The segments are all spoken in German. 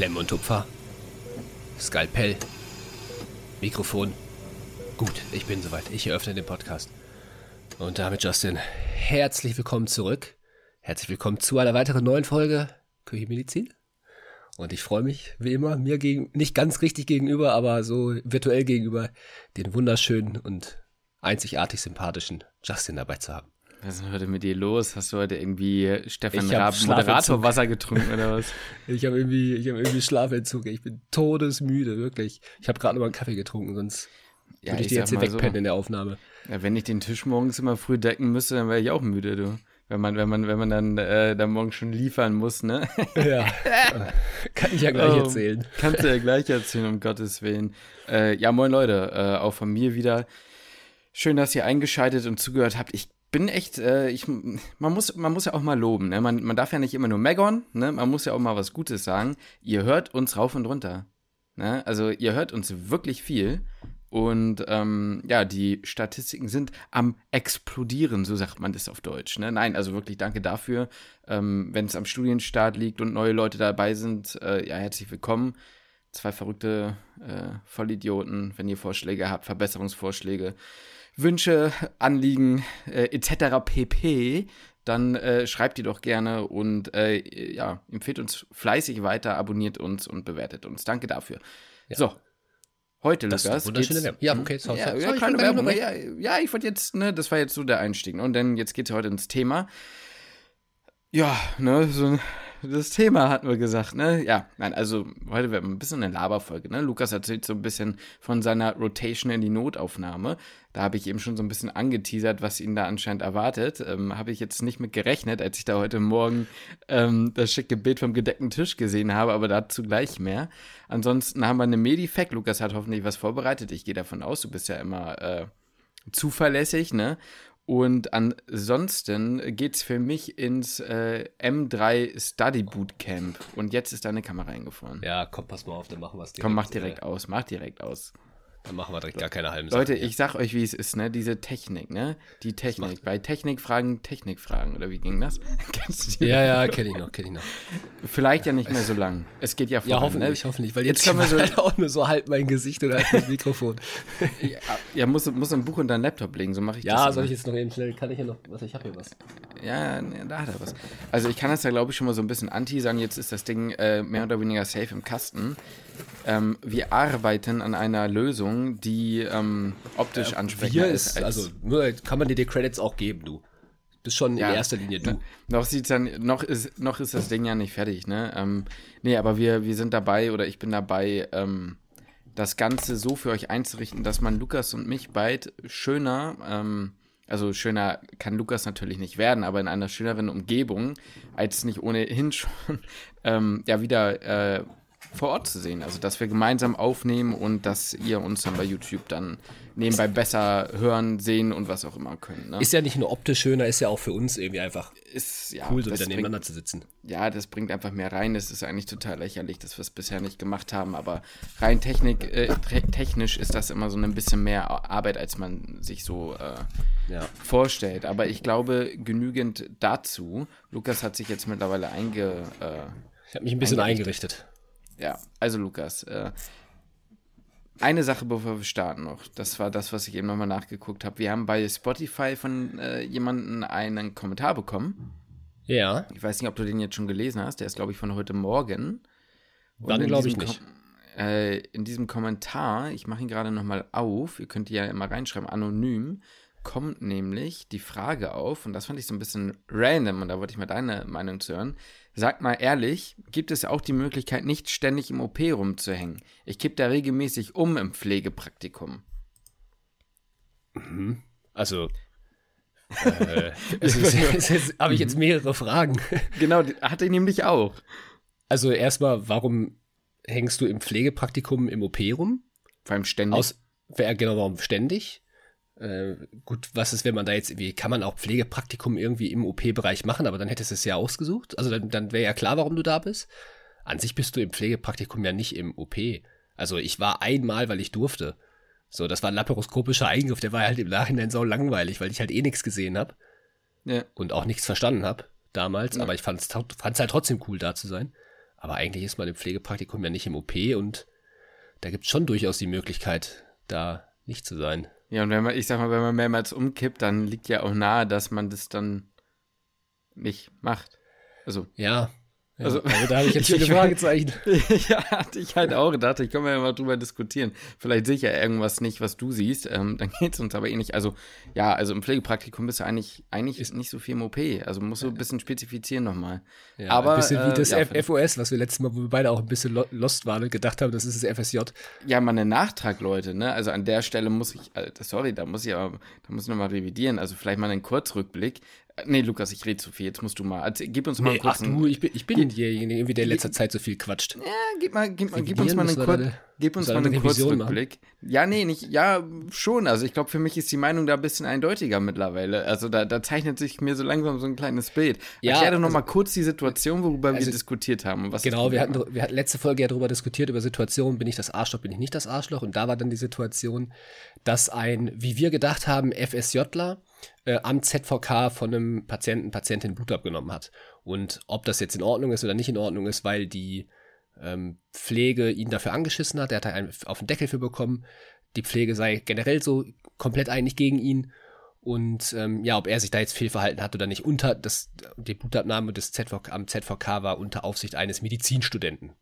Klemm und Tupfer. Skalpell. Mikrofon. Gut, ich bin soweit. Ich eröffne den Podcast. Und damit, Justin, herzlich willkommen zurück. Herzlich willkommen zu einer weiteren neuen Folge Küchenmedizin. Und ich freue mich, wie immer, mir gegen, nicht ganz richtig gegenüber, aber so virtuell gegenüber, den wunderschönen und einzigartig sympathischen Justin dabei zu haben. Was ist denn heute mit dir los? Hast du heute irgendwie Stefan Raab Moderatorwasser getrunken oder was? ich habe irgendwie, ich habe irgendwie Schlafentzug. Ich bin todesmüde, wirklich. Ich habe gerade noch mal einen Kaffee getrunken, sonst ja, würde ich, ich die jetzt hier wegpennen so, in der Aufnahme. Ja, wenn ich den Tisch morgens immer früh decken müsste, dann wäre ich auch müde, du. Wenn man, wenn man, wenn man dann, äh, dann morgen schon liefern muss, ne? Ja. Kann ich ja gleich oh, erzählen. Kannst du ja gleich erzählen, um Gottes Willen. Äh, ja, moin Leute, äh, auch von mir wieder. Schön, dass ihr eingeschaltet und zugehört habt. Ich bin echt, äh, ich, man muss, man muss ja auch mal loben, ne? Man, man darf ja nicht immer nur meckern, ne? Man muss ja auch mal was Gutes sagen. Ihr hört uns rauf und runter. Ne? Also ihr hört uns wirklich viel. Und ähm, ja, die Statistiken sind am explodieren, so sagt man das auf Deutsch. Ne? Nein, also wirklich danke dafür. Ähm, Wenn es am Studienstart liegt und neue Leute dabei sind, äh, ja, herzlich willkommen. Zwei verrückte äh, Vollidioten, wenn ihr Vorschläge habt, Verbesserungsvorschläge Wünsche, Anliegen äh, etc. pp., dann äh, schreibt die doch gerne und äh, ja, empfehlt uns fleißig weiter, abonniert uns und bewertet uns. Danke dafür. Ja. So, heute, das Lukas. Wunderschöne Werbung. Ja, okay, sorry, ja, sorry, ja, kleine Werbung. Ja, ja, ich wollte jetzt, ne, das war jetzt so der Einstieg. Ne? Und dann jetzt geht es heute ins Thema. Ja, ne, so ein das Thema hatten wir gesagt, ne? Ja, nein, also heute wird ein bisschen eine Laberfolge, ne? Lukas erzählt so ein bisschen von seiner Rotation in die Notaufnahme. Da habe ich eben schon so ein bisschen angeteasert, was ihn da anscheinend erwartet. Ähm, habe ich jetzt nicht mit gerechnet, als ich da heute Morgen ähm, das schicke Bild vom gedeckten Tisch gesehen habe, aber dazu gleich mehr. Ansonsten haben wir eine Medifact. Lukas hat hoffentlich was vorbereitet. Ich gehe davon aus, du bist ja immer äh, zuverlässig, ne? Und ansonsten geht es für mich ins äh, M3 Study Bootcamp. Und jetzt ist deine Kamera eingefahren. Ja, komm, pass mal auf, dann machen wir es direkt. Komm, mach direkt äh, aus, mach direkt aus. Dann machen wir direkt gar keine halben Leute, Sachen, ich sag euch, wie es ist, ne? Diese Technik, ne? Die Technik. Bei Technikfragen, Technikfragen, oder wie ging das? Kennst du die? Ja, ja, kenne ich noch, kenne ich noch. Vielleicht ja nicht mehr so lang. Es geht ja voran, Ja, hoffentlich, ne? hoffentlich, weil jetzt, jetzt können wir so halt auch nur so halb mein Gesicht oder halt das Mikrofon. ja, ja muss, muss ein Buch in deinen Laptop legen, so mache ich ja, das. Ja, soll ich jetzt noch eben schnell, kann ich ja noch, was, ich habe hier was. Ja, ne, da hat er was. Also ich kann das ja, glaube ich, schon mal so ein bisschen anti sagen, jetzt ist das Ding äh, mehr oder weniger safe im Kasten. Ähm, wir arbeiten an einer Lösung, die ähm, optisch äh, ansprechender ist. ist also kann man dir die Credits auch geben, du. Bist schon ja, in erster Linie du. Noch sieht's dann, noch ist, noch ist das Ding ja nicht fertig, ne? Ähm, nee, aber wir, wir sind dabei oder ich bin dabei, ähm, das Ganze so für euch einzurichten, dass man Lukas und mich bald schöner, ähm, also schöner kann Lukas natürlich nicht werden, aber in einer schöneren Umgebung, als nicht ohnehin schon, ähm, ja, wieder äh, vor Ort zu sehen. Also, dass wir gemeinsam aufnehmen und dass ihr uns dann bei YouTube dann nebenbei besser hören, sehen und was auch immer können. Ne? Ist ja nicht nur optisch schöner, ist ja auch für uns irgendwie einfach ist, ja, cool, so wieder nebeneinander bringt, zu sitzen. Ja, das bringt einfach mehr rein. Das ist eigentlich total lächerlich, dass wir es bisher nicht gemacht haben. Aber rein Technik, äh, technisch ist das immer so ein bisschen mehr Arbeit, als man sich so äh, ja. vorstellt. Aber ich glaube, genügend dazu. Lukas hat sich jetzt mittlerweile einge. Äh, ich habe mich ein bisschen eingerichtet. Ja, also Lukas, äh, eine Sache, bevor wir starten noch. Das war das, was ich eben nochmal nachgeguckt habe. Wir haben bei Spotify von äh, jemandem einen Kommentar bekommen. Ja. Ich weiß nicht, ob du den jetzt schon gelesen hast. Der ist, glaube ich, von heute Morgen. Dann glaube ich nicht. Kom äh, in diesem Kommentar, ich mache ihn gerade nochmal auf, ihr könnt ja immer reinschreiben, anonym, kommt nämlich die Frage auf, und das fand ich so ein bisschen random, und da wollte ich mal deine Meinung zu hören. Sag mal ehrlich, gibt es auch die Möglichkeit, nicht ständig im OP rumzuhängen? Ich kipp da regelmäßig um im Pflegepraktikum. Mhm. Also, äh, habe ich jetzt mehrere Fragen. Genau, hatte ich nämlich auch. Also erstmal, warum hängst du im Pflegepraktikum im OP rum? Vor allem ständig. Aus, genau, warum ständig? Äh, gut, was ist, wenn man da jetzt irgendwie, kann man auch Pflegepraktikum irgendwie im OP-Bereich machen, aber dann hättest du es ja ausgesucht. Also dann, dann wäre ja klar, warum du da bist. An sich bist du im Pflegepraktikum ja nicht im OP. Also ich war einmal, weil ich durfte. So, das war ein laparoskopischer Eingriff, der war halt im Nachhinein so langweilig, weil ich halt eh nichts gesehen habe. Ja. Und auch nichts verstanden habe damals, ja. aber ich fand es halt trotzdem cool, da zu sein. Aber eigentlich ist man im Pflegepraktikum ja nicht im OP und da gibt es schon durchaus die Möglichkeit, da nicht zu sein. Ja, und wenn man, ich sag mal, wenn man mehrmals umkippt, dann liegt ja auch nahe, dass man das dann nicht macht. Also. Ja, ja, also, also, da habe ich jetzt viele Fragezeichen. ja, hatte ich halt auch gedacht, ich kann ja mal drüber diskutieren. Vielleicht sehe ich ja irgendwas nicht, was du siehst, ähm, dann geht es uns aber eh nicht. Also, ja, also im Pflegepraktikum bist du eigentlich, eigentlich ist nicht so viel im OP. Also musst du ein bisschen spezifizieren nochmal. Ja, aber, ein bisschen wie das äh, ja, FOS, was wir letztes Mal, wo wir beide auch ein bisschen lost waren und gedacht haben, das ist das FSJ. Ja, mal einen Nachtrag, Leute, ne? Also an der Stelle muss ich, Alter, sorry, da muss ich aber, da muss ich nochmal revidieren. Also vielleicht mal einen Kurzrückblick. Nee, Lukas, ich rede zu viel. Jetzt musst du mal. Also, gib uns mal nee, einen kurzen. Ach du, ich bin, ich bin derjenige, der in letzter Zeit so viel quatscht. Ja, gib, mal, gib, mal, gib uns mal einen, Kur gib uns mal einen Kurzrückblick. Ja, nee, nicht. Ja, schon. Also, ich glaube, für mich ist die Meinung da ein bisschen eindeutiger mittlerweile. Also, da, da zeichnet sich mir so langsam so ein kleines Bild. Ja, Erklär doch also, noch mal kurz die Situation, worüber also, wir diskutiert haben. genau, wir hatten, wir hatten letzte Folge ja darüber diskutiert, über Situationen. Bin ich das Arschloch, bin ich nicht das Arschloch? Und da war dann die Situation, dass ein, wie wir gedacht haben, FSJler äh, am ZVK von einem Patienten, Patientin Blut abgenommen hat. Und ob das jetzt in Ordnung ist oder nicht in Ordnung ist, weil die ähm, Pflege ihn dafür angeschissen hat, er hat da einen auf den Deckel für bekommen. Die Pflege sei generell so komplett eigentlich gegen ihn. Und ähm, ja, ob er sich da jetzt fehlverhalten hat oder nicht, unter das, die Blutabnahme des ZVK, am ZVK war unter Aufsicht eines Medizinstudenten.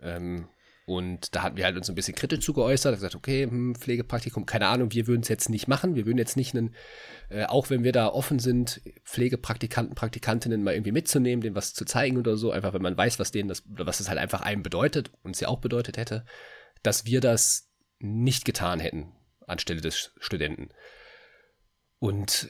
Ähm, und da hatten wir halt uns ein bisschen kritisch zu geäußert, gesagt, okay, hm, Pflegepraktikum, keine Ahnung, wir würden es jetzt nicht machen. Wir würden jetzt nicht einen, äh, auch wenn wir da offen sind, Pflegepraktikanten, Praktikantinnen mal irgendwie mitzunehmen, denen was zu zeigen oder so, einfach wenn man weiß, was denen das, oder was das halt einfach einem bedeutet, uns ja auch bedeutet hätte, dass wir das nicht getan hätten anstelle des Studenten. Und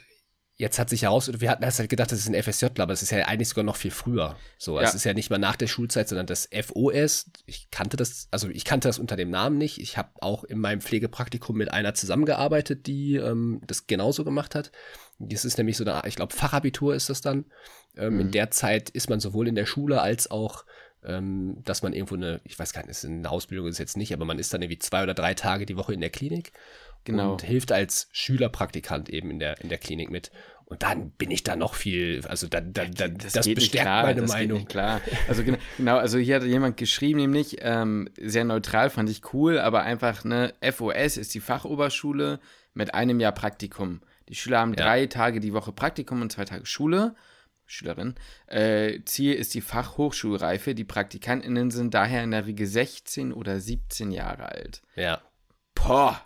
jetzt hat sich heraus, wir hatten erst halt gedacht, das ist ein FSJ, aber es ist ja eigentlich sogar noch viel früher. So, ja. es ist ja nicht mal nach der Schulzeit, sondern das FOS. Ich kannte das, also ich kannte das unter dem Namen nicht. Ich habe auch in meinem Pflegepraktikum mit einer zusammengearbeitet, die ähm, das genauso gemacht hat. Das ist nämlich so eine, ich glaube, Fachabitur ist das dann. Ähm, mhm. In der Zeit ist man sowohl in der Schule als auch ähm, dass man irgendwo eine, ich weiß gar nicht, eine Ausbildung ist jetzt nicht, aber man ist dann irgendwie zwei oder drei Tage die Woche in der Klinik Genau. Und hilft als Schülerpraktikant eben in der, in der Klinik mit. Und dann bin ich da noch viel, also da, da, da, das, das bestärkt klar, meine das Meinung. klar. Also genau, also hier hat jemand geschrieben, nämlich ähm, sehr neutral, fand ich cool, aber einfach eine FOS ist die Fachoberschule mit einem Jahr Praktikum. Die Schüler haben ja. drei Tage die Woche Praktikum und zwei Tage Schule. Schülerin. Äh, Ziel ist die Fachhochschulreife. Die PraktikantInnen sind daher in der Regel 16 oder 17 Jahre alt. Ja. Boah,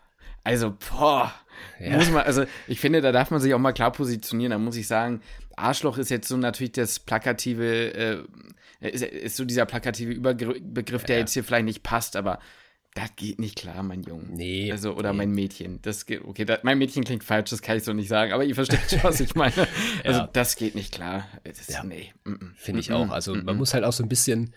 also, boah. Ja. Muss man, also ich finde, da darf man sich auch mal klar positionieren. Da muss ich sagen, Arschloch ist jetzt so natürlich das plakative, äh, ist, ist, so dieser plakative Überbegriff, ja. der jetzt hier vielleicht nicht passt, aber das geht nicht klar, mein Junge. Nee. Also, oder nee. mein Mädchen. Das geht, okay, das, mein Mädchen klingt falsch, das kann ich so nicht sagen, aber ihr versteht schon, was ich meine. Also, ja. das geht nicht klar. Das, ja. Nee. Finde ich auch. Also, man muss halt auch so ein bisschen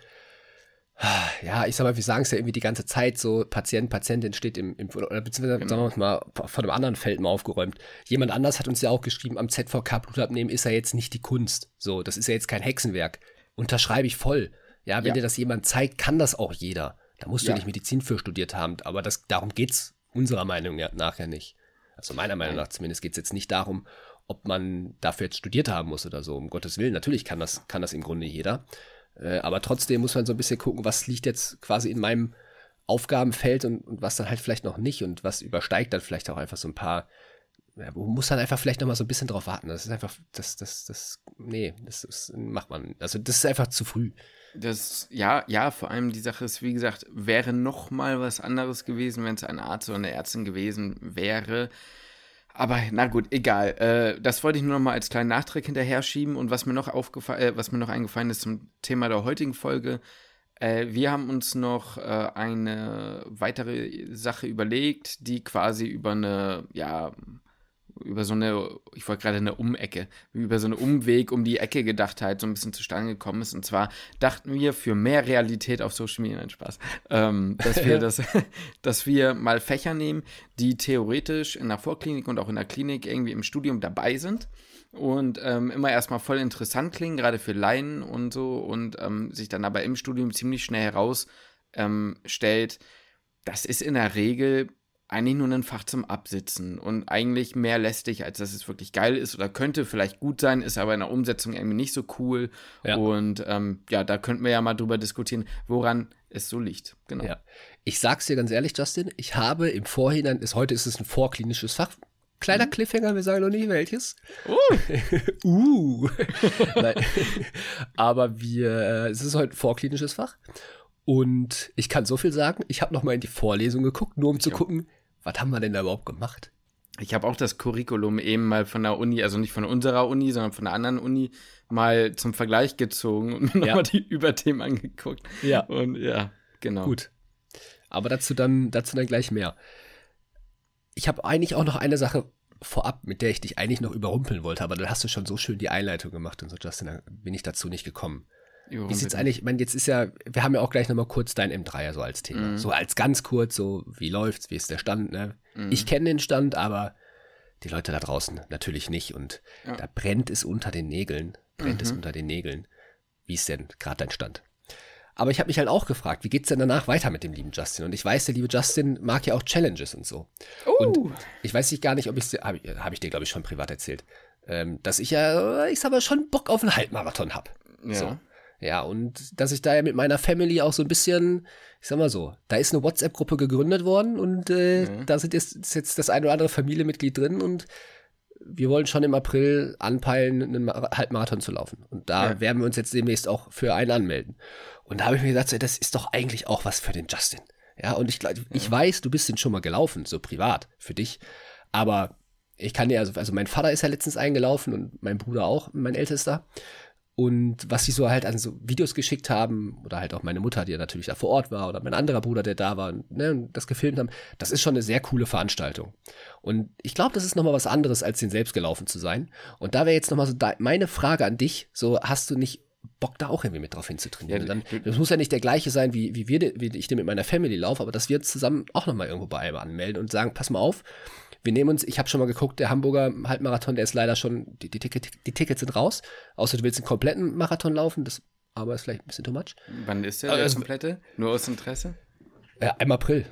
ja, ich sag mal, wir sagen es ja irgendwie die ganze Zeit so, Patient, Patientin steht im, im oder beziehungsweise genau. sagen wir mal von einem anderen Feld mal aufgeräumt. Jemand anders hat uns ja auch geschrieben, am ZVK Blut abnehmen ist ja jetzt nicht die Kunst. So, das ist ja jetzt kein Hexenwerk. Unterschreibe ich voll. Ja, wenn ja. dir das jemand zeigt, kann das auch jeder. Da musst du ja. nicht Medizin für studiert haben, aber das, darum geht's unserer Meinung nach ja nicht. Also meiner Meinung nach zumindest geht's jetzt nicht darum, ob man dafür jetzt studiert haben muss oder so. Um Gottes Willen, natürlich kann das, kann das im Grunde jeder. Äh, aber trotzdem muss man so ein bisschen gucken, was liegt jetzt quasi in meinem Aufgabenfeld und, und was dann halt vielleicht noch nicht und was übersteigt dann vielleicht auch einfach so ein paar. Ja, man muss dann einfach vielleicht noch mal so ein bisschen drauf warten. Das ist einfach, das, das, das, nee, das, das macht man. Also das ist einfach zu früh. Das, ja, ja, vor allem die Sache ist, wie gesagt, wäre noch mal was anderes gewesen, wenn es ein Arzt oder eine Ärztin gewesen wäre. Aber na gut, egal. Äh, das wollte ich nur noch mal als kleinen Nachtrag hinterher schieben. Und was mir noch aufgefallen, äh, was mir noch eingefallen ist zum Thema der heutigen Folge, äh, wir haben uns noch äh, eine weitere Sache überlegt, die quasi über eine, ja, über so eine, ich wollte gerade eine Umecke, über so eine Umweg um die Ecke gedacht halt so ein bisschen zustande gekommen ist. Und zwar dachten wir für mehr Realität auf Social Media, nein, Spaß, ähm, dass wir das, dass wir mal Fächer nehmen, die theoretisch in der Vorklinik und auch in der Klinik irgendwie im Studium dabei sind und ähm, immer erstmal voll interessant klingen, gerade für Laien und so und ähm, sich dann aber im Studium ziemlich schnell herausstellt, ähm, das ist in der Regel eigentlich nur ein Fach zum Absitzen und eigentlich mehr lästig, als dass es wirklich geil ist oder könnte vielleicht gut sein, ist aber in der Umsetzung irgendwie nicht so cool. Ja. Und ähm, ja, da könnten wir ja mal drüber diskutieren, woran es so liegt. Genau. Ja. Ich sag's dir ganz ehrlich, Justin, ich habe im Vorhinein, ist, heute ist es ein vorklinisches Fach. Kleiner mhm. Cliffhanger, wir sagen noch nicht welches. Uh. uh. aber wir, äh, es ist heute ein vorklinisches Fach. Und ich kann so viel sagen, ich habe noch mal in die Vorlesung geguckt, nur um zu jo. gucken, was haben wir denn da überhaupt gemacht? Ich habe auch das Curriculum eben mal von der Uni, also nicht von unserer Uni, sondern von der anderen Uni, mal zum Vergleich gezogen und mir ja. nochmal die Überthemen angeguckt. Ja. Und ja, genau. Gut. Aber dazu dann, dazu dann gleich mehr. Ich habe eigentlich auch noch eine Sache vorab, mit der ich dich eigentlich noch überrumpeln wollte, aber dann hast du schon so schön die Einleitung gemacht und so, Justin, da bin ich dazu nicht gekommen. Wie sieht's eigentlich, ich meine, jetzt ist ja, wir haben ja auch gleich nochmal kurz dein M3 so als Thema. Mhm. So als ganz kurz, so, wie läuft's, wie ist der Stand, ne? Mhm. Ich kenne den Stand, aber die Leute da draußen natürlich nicht und ja. da brennt es unter den Nägeln, brennt mhm. es unter den Nägeln. Wie ist denn gerade dein Stand? Aber ich habe mich halt auch gefragt, wie geht's denn danach weiter mit dem lieben Justin? Und ich weiß, der liebe Justin mag ja auch Challenges und so. Uh. Und ich weiß nicht gar nicht, ob ich's, habe ich, hab ich dir, glaube ich, schon privat erzählt, ähm, dass ich ja, ich sag mal, schon Bock auf einen Halbmarathon hab. Ja. So. Ja, und dass ich da ja mit meiner Family auch so ein bisschen, ich sag mal so, da ist eine WhatsApp-Gruppe gegründet worden und äh, mhm. da sind jetzt, ist jetzt das ein oder andere Familienmitglied drin und wir wollen schon im April anpeilen, einen Halbmarathon zu laufen. Und da ja. werden wir uns jetzt demnächst auch für einen anmelden. Und da habe ich mir gedacht, das ist doch eigentlich auch was für den Justin. Ja, und ich, ich ja. weiß, du bist den schon mal gelaufen, so privat, für dich. Aber ich kann dir, also, also mein Vater ist ja letztens eingelaufen und mein Bruder auch, mein Ältester. Und was sie so halt an so Videos geschickt haben, oder halt auch meine Mutter, die ja natürlich da vor Ort war, oder mein anderer Bruder, der da war, ne, und das gefilmt haben, das ist schon eine sehr coole Veranstaltung. Und ich glaube, das ist nochmal was anderes, als den selbst gelaufen zu sein. Und da wäre jetzt nochmal so meine Frage an dich, so hast du nicht Bock da auch irgendwie mit drauf hinzutrainieren. Ja, dann, das muss ja nicht der gleiche sein, wie, wie, wir, wie ich den mit meiner Family laufe, aber dass wir zusammen auch nochmal irgendwo bei einem anmelden und sagen, pass mal auf, wir nehmen uns, ich habe schon mal geguckt, der Hamburger Halbmarathon, der ist leider schon, die, die, Ticket, die Tickets sind raus. Außer du willst einen kompletten Marathon laufen, das aber ist vielleicht ein bisschen too much. Wann ist der, also, der komplette? Nur aus Interesse? Ja, im April.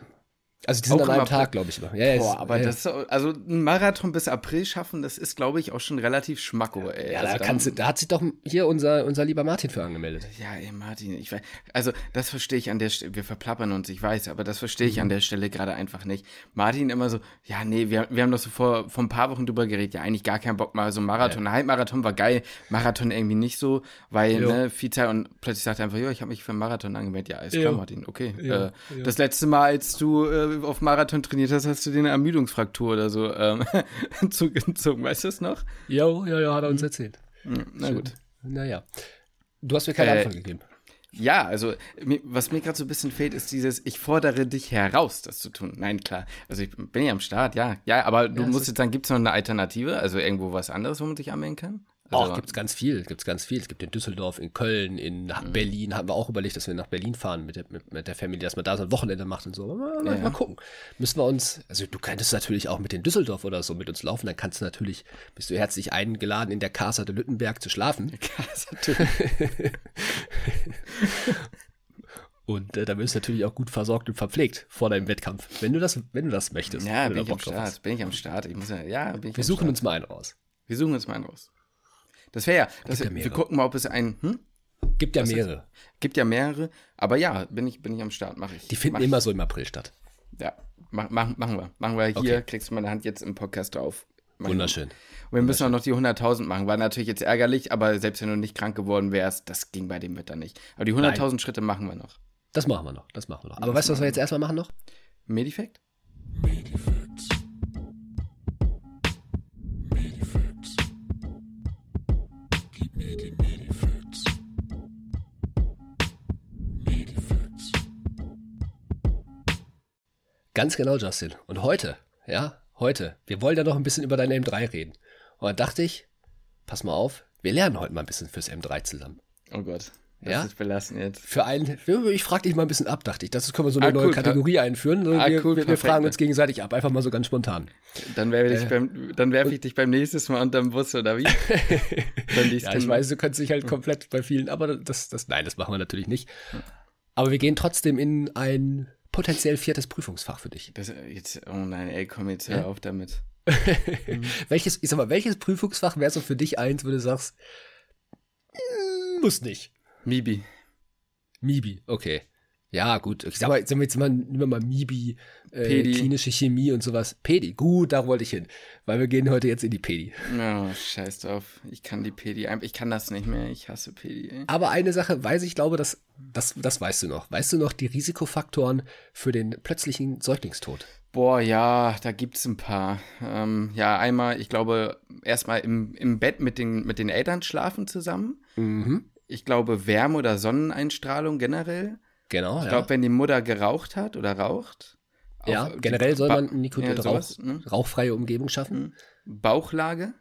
Also die sind auch an einem Tag, glaube ich. Immer. Ja, Boah, aber ja. das also ein Marathon bis April schaffen, das ist, glaube ich, auch schon relativ schmacko, ey. Ja, also da, kannst du, da hat sich doch hier unser, unser lieber Martin für angemeldet. Ja, ey, Martin, ich weiß, also das verstehe ich an der Stelle, wir verplappern uns, ich weiß, aber das verstehe ich mhm. an der Stelle gerade einfach nicht. Martin immer so, ja, nee, wir, wir haben doch so vor, vor ein paar Wochen drüber geredet, ja, eigentlich gar keinen Bock mal so ein Marathon. Ja. Halbmarathon war geil, Marathon irgendwie nicht so, weil, jo. ne, Zeit und plötzlich sagt er einfach, ja, ich habe mich für einen Marathon angemeldet. Ja, ist klar, Martin, okay. Äh, das letzte Mal, als du äh, auf Marathon trainiert hast, hast du dir eine Ermüdungsfraktur oder so ähm, zugezogen. Weißt du das noch? Jo, ja, ja, hat er uns erzählt. Hm, na gut. Naja. Du hast mir keine äh, Antwort gegeben. Ja, also was mir gerade so ein bisschen fehlt, ist dieses, ich fordere dich heraus, das zu tun. Nein, klar. Also ich bin ja am Start, ja. Ja, aber du ja, musst jetzt sagen, gibt es noch eine Alternative? Also irgendwo was anderes, wo man sich anmelden kann? Also, Auch gibt's ganz viel, gibt's ganz viel. Es gibt in Düsseldorf, in Köln, in mhm. Berlin, haben wir auch überlegt, dass wir nach Berlin fahren mit der, mit, mit der Family, dass man da so ein Wochenende macht und so. Mal, mal, ja. mal, gucken. Müssen wir uns, also du könntest natürlich auch mit den Düsseldorf oder so mit uns laufen, dann kannst du natürlich, bist du herzlich eingeladen, in der Casa de Lüttenberg zu schlafen. Und äh, da wirst du natürlich auch gut versorgt und verpflegt vor deinem Wettkampf, wenn du das, wenn du das möchtest. Ja, bin ich am Start, bin ich am Start. Ich muss ja, ja bin ich Wir suchen Start. uns mal einen raus. Wir suchen uns mal einen raus. Das wäre ja, das, ja wir gucken mal, ob es ein. Hm? Gibt ja Was mehrere. Ist? Gibt ja mehrere, aber ja, bin ich, bin ich am Start, mache ich. Die finden immer so im April statt. Ja, mach, mach, machen wir. Machen wir hier, okay. kriegst du meine Hand jetzt im Podcast drauf. Machen Wunderschön. Und wir müssen auch noch die 100.000 machen. War natürlich jetzt ärgerlich, aber selbst wenn du nicht krank geworden wärst, das ging bei dem Wetter nicht. Aber die 100.000 Schritte machen wir noch. Das machen wir noch, das machen wir noch. Aber das weißt du, was wir jetzt erstmal machen noch? Medifekt? Medifacts. Ganz genau, Justin. Und heute, ja, heute, wir wollen ja noch ein bisschen über dein M3 reden. Und dann dachte ich, pass mal auf, wir lernen heute mal ein bisschen fürs M3 zusammen. Oh Gott. Das ja? ist belassen jetzt. Für einen, ich frage dich mal ein bisschen ab, dachte ich. Das können wir so eine ah, neue cool, Kategorie einführen. Ah, wir, cool, wir, wir fragen uns gegenseitig ab, einfach mal so ganz spontan. Dann werfe ich, äh, beim, werf ich dich beim nächsten Mal unterm Bus, oder wie? ja, ich weiß, du kannst dich halt komplett bei vielen, aber das, das, nein, das machen wir natürlich nicht. Aber wir gehen trotzdem in ein potenziell viertes Prüfungsfach für dich? Das, jetzt, oh nein, ey, komm jetzt hör Ja? auf damit. welches, ich sag mal, welches Prüfungsfach wäre so für dich eins, wo du sagst, mm, muss nicht? Mibi. Mibi, okay. Ja, gut. Ich sag mal, sagen wir jetzt mal, nehmen wir mal Mibi, äh, Pedi. klinische Chemie und sowas. Pedi, gut, da wollte ich hin. Weil wir gehen heute jetzt in die Pedi. Oh, scheiß drauf. Ich kann die Pedi, ich kann das nicht mehr. Ich hasse Pedi, ey. Aber eine Sache weiß ich, glaube, das, das, das weißt du noch. Weißt du noch die Risikofaktoren für den plötzlichen Säuglingstod? Boah, ja, da gibt's ein paar. Ähm, ja, einmal, ich glaube, erstmal im, im Bett mit den, mit den Eltern schlafen zusammen. Mhm. Ich glaube, Wärme- oder Sonneneinstrahlung generell. Genau, Ich ja. glaube, wenn die Mutter geraucht hat oder raucht. ja, generell soll Ba- man Nico ja, eine Rauch, sowas, ne? rauchfreie Umgebung schaffen. Bauchlage.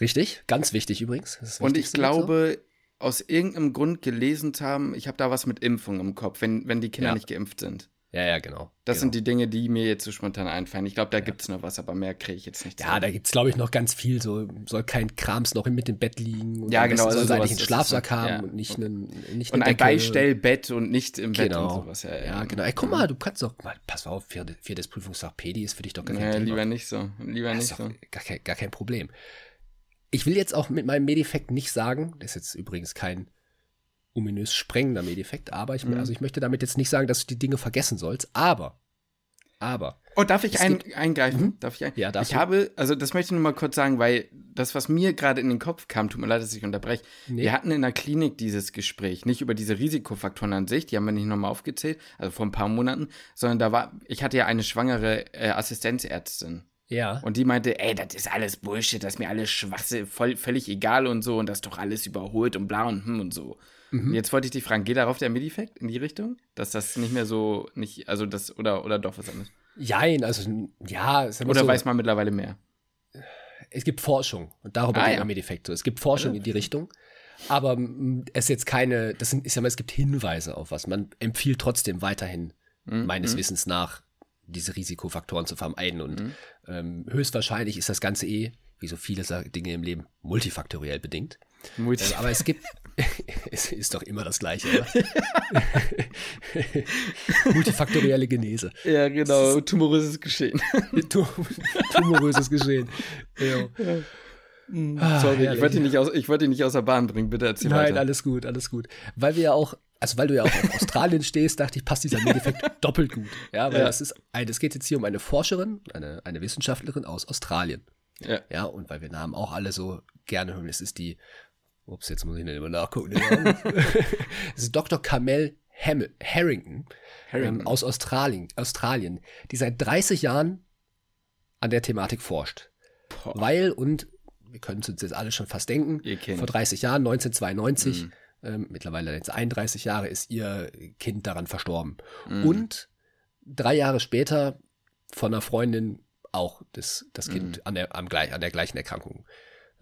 Richtig, ganz wichtig übrigens. Und ich mit so. glaube, aus irgendeinem Grund gelesen haben, ich habe da was mit Impfung im Kopf, wenn, wenn die Kinder Ja. nicht geimpft sind. Ja, ja, genau. Das genau. sind die Dinge, die mir jetzt so spontan einfallen. Ich glaube, da gibt's noch was, aber mehr kriege ich jetzt nicht. Ja, zusammen. da gibt's glaube ich, noch ganz viel. So soll kein Krams noch mit dem Bett liegen. Und Ja, genau, also Soll eigentlich sowas einen ist Schlafsack es, haben ja. und nicht einen, nicht und eine ein Decke. Beistellbett und nicht im Bett Genau. und sowas. Ja, Ja, genau. Ey, guck mal, du kannst doch mal, pass auf, viertes, viertes Prüfungsfach Pedi ist für dich doch gar kein Nee, Thema. lieber nicht so. Lieber nicht so. gar, kein, gar kein Problem. Ich will jetzt auch mit meinem Medifekt nicht sagen, das ist jetzt übrigens kein ominös sprengender Medifekt, aber ich, Mhm. also ich möchte damit jetzt nicht sagen, dass du die Dinge vergessen sollst, aber, aber, Oh, darf ich ein, eingreifen? Mhm. Darf ich ein Ja, darfst Ich du. habe, also das möchte ich nur mal kurz sagen, weil das, was mir gerade in den Kopf kam, tut mir leid, dass ich unterbreche. Nee. Wir hatten in der Klinik dieses Gespräch, nicht über diese Risikofaktoren an sich, die haben wir nicht nochmal aufgezählt, also vor ein paar Monaten, sondern da war, ich hatte ja eine schwangere äh, Assistenzärztin. ja, Und die meinte, ey, das ist alles Bullshit, das ist mir alles Schwachsinn, voll, völlig egal und so und das ist doch alles überholt und bla und hm und so. Mhm. Jetzt wollte ich dich fragen, geht darauf der Medifekt in die Richtung? Dass das nicht mehr so, nicht, also das, oder, oder doch was anderes? jein, also, ja, Oder so, weiß man mittlerweile mehr? es gibt Forschung und darüber Ah, geht ja. mein Medifekt so. Es gibt Forschung Ja. in die Richtung, aber es ist jetzt keine, das sind, ich sag mal, es gibt Hinweise auf was. Man empfiehlt trotzdem weiterhin, Mhm. meines Mhm. Wissens nach, diese Risikofaktoren zu vermeiden und Mhm. ähm, höchstwahrscheinlich ist das Ganze eh, wie so viele Dinge im Leben, multifaktoriell bedingt. Multi Ähm, aber es gibt, es ist doch immer das Gleiche, oder? Multifaktorielle Genese. ja, genau, tumoröses Geschehen. Tu- Tumoröses Geschehen. Ja. Ah, Sorry, ich wollte, dich nicht aus, ich wollte dich nicht aus der Bahn bringen, bitte erzähl Nein, weiter. alles gut, alles gut. Weil wir ja auch, also weil du ja auch auf Australien stehst, dachte ich, passt dieser Medifekt doppelt gut. Ja, weil Ja. das ist ein, es geht jetzt hier um eine Forscherin, eine, eine Wissenschaftlerin aus Australien. Ja. Ja, und weil wir Namen auch alle so gerne hören, es ist die, ups, jetzt muss ich nicht immer nachgucken. es ist Dr. Kamel Ham Harrington, Harrington. Ähm, aus Australien, Australien, die seit 30 Jahren an der Thematik forscht. Boah. Weil, und wir können es uns jetzt alle schon fast denken, vor 30 Jahren, 1992, Mhm. ähm, mittlerweile jetzt 31 Jahre, ist ihr Kind daran verstorben. Mhm. Und drei Jahre später von einer Freundin auch das, das Kind Mhm. an, der, am, an der gleichen Erkrankung.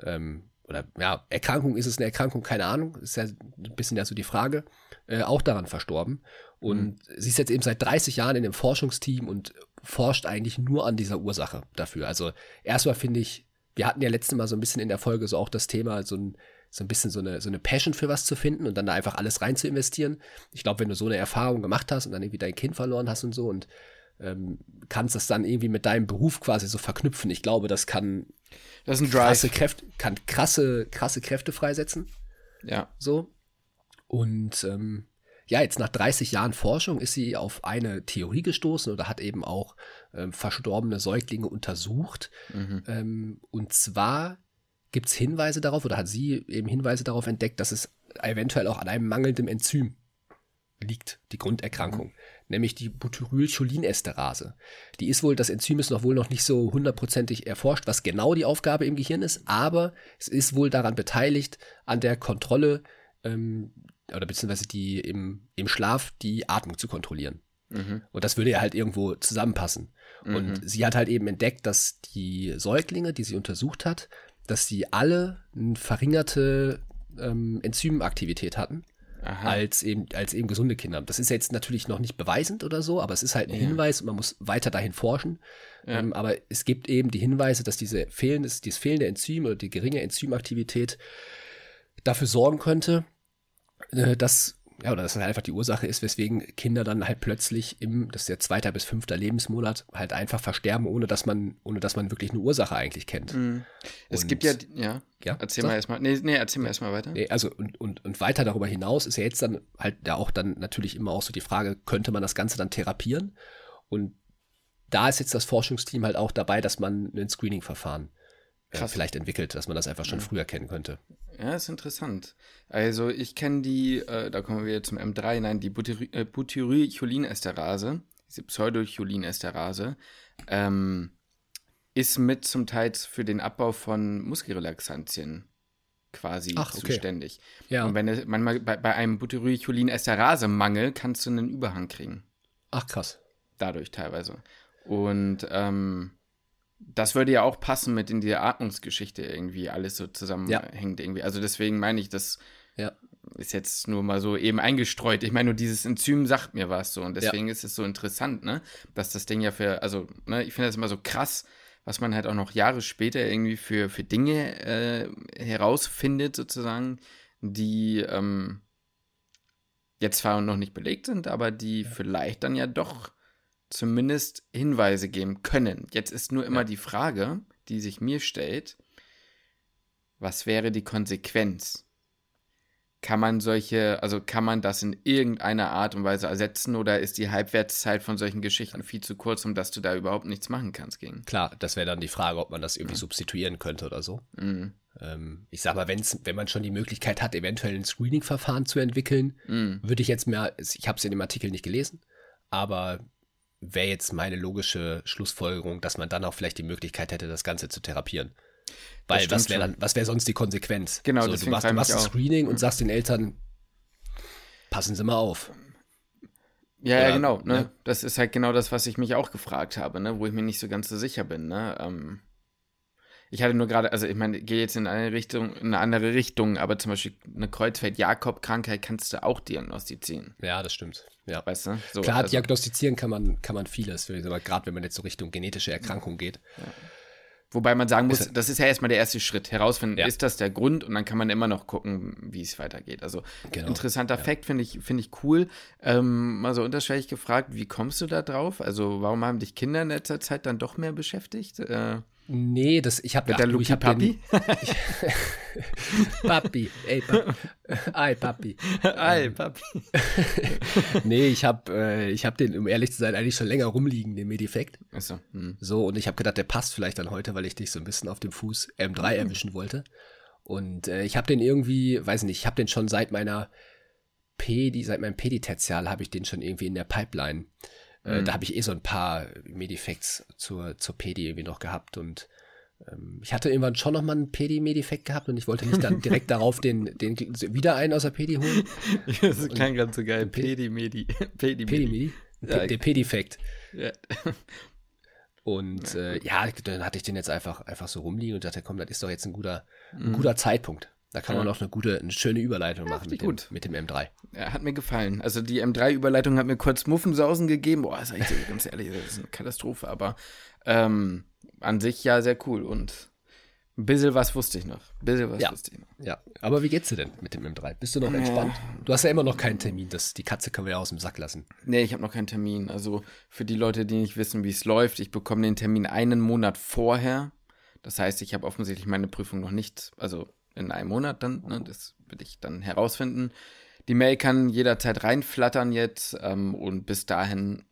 Ähm, oder ja, Erkrankung ist es eine Erkrankung, keine Ahnung, ist ja ein bisschen ja so die Frage, äh, auch daran verstorben. Und Mhm. sie ist jetzt eben seit 30 Jahren in dem Forschungsteam und forscht eigentlich nur an dieser Ursache dafür. Also erstmal finde ich, wir hatten ja letztes Mal so ein bisschen in der Folge so auch das Thema, so ein, so ein bisschen so eine, so eine Passion für was zu finden und dann da einfach alles rein zu investieren. Ich glaube, wenn du so eine Erfahrung gemacht hast und dann irgendwie dein Kind verloren hast und so und ähm, kannst das dann irgendwie mit deinem Beruf quasi so verknüpfen. Ich glaube, das kann Das ist ein krasse Drive. Kräfte, kann krasse, krasse Kräfte freisetzen. Ja. So. Und ähm, ja, jetzt nach 30 Jahren Forschung ist sie auf eine Theorie gestoßen oder hat eben auch ähm, verstorbene Säuglinge untersucht. Mhm. Ähm, und zwar gibt es Hinweise darauf, oder hat sie eben Hinweise darauf entdeckt, dass es eventuell auch an einem mangelnden Enzym liegt, die Grunderkrankung, nämlich die Butyrylcholinesterase. Die ist wohl, das Enzym ist noch wohl noch nicht so hundertprozentig erforscht, was genau die Aufgabe im Gehirn ist, aber es ist wohl daran beteiligt, an der Kontrolle ähm, oder beziehungsweise die im, im Schlaf die Atmung zu kontrollieren. Mhm. Und das würde ja halt irgendwo zusammenpassen. Und Mhm. sie hat halt eben entdeckt, dass die Säuglinge, die sie untersucht hat, dass die alle eine verringerte ähm, Enzymaktivität hatten, Aha. als eben, als eben gesunde Kinder. Das ist jetzt natürlich noch nicht beweisend oder so, aber es ist halt ein Ja. Hinweis und man muss weiter dahin forschen. Ja. Ähm, aber es gibt eben die Hinweise, dass diese fehlendes, dieses fehlende Enzym oder die geringe Enzymaktivität dafür sorgen könnte, äh, dass ja, oder dass das halt einfach die Ursache ist, weswegen Kinder dann halt plötzlich im, das ist der zweite bis fünfter Lebensmonat, halt einfach versterben, ohne dass man, ohne dass man wirklich eine Ursache eigentlich kennt. Mhm. Es gibt ja, ja, ja erzähl sag. mal erstmal, nee, nee, erzähl mal erstmal weiter. Nee, also, und, und, und weiter darüber hinaus ist ja jetzt dann halt ja auch dann natürlich immer auch so die Frage, könnte man das Ganze dann therapieren? Und da ist jetzt das Forschungsteam halt auch dabei, dass man ein Screening-Verfahren äh, vielleicht entwickelt, dass man das einfach schon ja. früher kennen könnte. Ja, ist interessant. Also ich kenne die, äh, da kommen wir jetzt zum M3, nein, die äh, Butyrycholinesterase, diese Pseudocholin-Esterase, ähm, ist mit zum Teil für den Abbau von Muskelrelaxantien quasi Ach, okay. zuständig. Ja. Und wenn es manchmal bei, bei einem Butyrycholinesterase-Mangel kannst du einen Überhang kriegen. Ach krass. Dadurch teilweise. Und ähm, das würde ja auch passen mit in die Atmungsgeschichte irgendwie alles so zusammenhängt ja. irgendwie. Also deswegen meine ich, das ja. ist jetzt nur mal so eben eingestreut. Ich meine, nur dieses Enzym sagt mir was so und deswegen ja. ist es so interessant, ne, dass das Ding ja für, also, ne, ich finde das immer so krass, was man halt auch noch Jahre später irgendwie für, für Dinge äh, herausfindet sozusagen, die ähm, jetzt zwar noch nicht belegt sind, aber die vielleicht dann ja doch zumindest Hinweise geben können. Jetzt ist nur immer ja. die Frage, die sich mir stellt, was wäre die Konsequenz? Kann man solche, also kann man das in irgendeiner Art und Weise ersetzen oder ist die Halbwertszeit von solchen Geschichten viel zu kurz, um dass du da überhaupt nichts machen kannst gegen? Klar, das wäre dann die Frage, ob man das irgendwie ja. substituieren könnte oder so. Mhm. Ähm, ich sag mal, wenn's, wenn man schon die Möglichkeit hat, eventuell ein Screening-Verfahren zu entwickeln, mhm. würde ich jetzt mehr, ich habe es in dem Artikel nicht gelesen, aber wäre jetzt meine logische Schlussfolgerung, dass man dann auch vielleicht die Möglichkeit hätte, das Ganze zu therapieren. Weil was wäre dann, was wäre sonst die Konsequenz? Genau, so, du machst, du machst ein Screening und sagst den Eltern, passen Sie mal auf. Ja, Oder, ja, genau. Ne? ne? Das ist halt genau das, was ich mich auch gefragt habe, ne? wo ich mir nicht so ganz so sicher bin. Ne? Ähm, ich hatte nur gerade, also ich meine, gehe jetzt in eine Richtung, in eine andere Richtung, aber zum Beispiel eine Kreuzfeld-Jakob-Krankheit kannst du auch diagnostizieren. Ja, das stimmt. Ja. Weißt du? So, Klar, also. diagnostizieren kann man, kann man vieles, aber gerade wenn man jetzt so Richtung genetische Erkrankung geht. Ja. Wobei man sagen muss, das ist ja erstmal der erste Schritt. Herausfinden, ja. ist das der Grund? Und dann kann man immer noch gucken, wie es weitergeht. Also genau. interessanter ja. Fakt, finde ich, find ich cool. Ähm, mal so unterschwellig gefragt, wie kommst du da drauf? Also warum haben dich Kinder in letzter Zeit dann doch mehr beschäftigt? Äh, Nee, das, ich habe der Luki ich hab Papi? Papi, ey Papi. Ei Papi. Ei ähm, Papi. nee, ich habe äh, ich hab den, um ehrlich zu sein, eigentlich schon länger rumliegen, den Medifekt. Achso. Hm. So, und ich habe gedacht, der passt vielleicht dann heute, weil ich dich so ein bisschen auf dem Fuß M3 hm. erwischen wollte. Und äh, ich habe den irgendwie, weiß nicht, ich habe den schon seit meiner Pedi, seit meinem Pedi-Tertial habe ich den schon irgendwie in der Pipeline. Äh, mhm. Da habe ich eh so ein paar Medifacts zur, zur Pedi irgendwie noch gehabt und ähm, ich hatte irgendwann schon nochmal einen Pedi-Medifekt gehabt und ich wollte nicht dann direkt darauf den, den wieder einen aus der Pedi holen. das klang ganz so geil. Pedi-Medi. Pedi-Medi? Ja. Der Pedifekt. Ja. Und äh, ja, dann hatte ich den jetzt einfach, einfach so rumliegen und dachte, komm, das ist doch jetzt ein guter, ein mhm. guter Zeitpunkt. Da kann ja. man auch eine gute, eine schöne Überleitung ja, machen mit dem, mit dem, M3. Ja, hat mir gefallen. Also die M3-Überleitung hat mir kurz Muffensausen gegeben. Boah, sag ich dir ganz ehrlich, das ist eine Katastrophe. Aber ähm, an sich ja sehr cool und ein bisschen was wusste ich noch. Ein bisschen was ja. wusste ich noch. Ja, aber wie geht's dir denn mit dem M3? Bist du noch entspannt? Du hast ja immer noch keinen Termin. Das, die Katze können wir ja aus dem Sack lassen. Nee, ich habe noch keinen Termin. Also für die Leute, die nicht wissen, wie es läuft, ich bekomme den Termin einen Monat vorher. Das heißt, ich habe offensichtlich meine Prüfung noch nicht, also in einem Monat dann, ne, das will ich dann herausfinden. Die Mail kann jederzeit reinflattern jetzt ähm, und bis dahin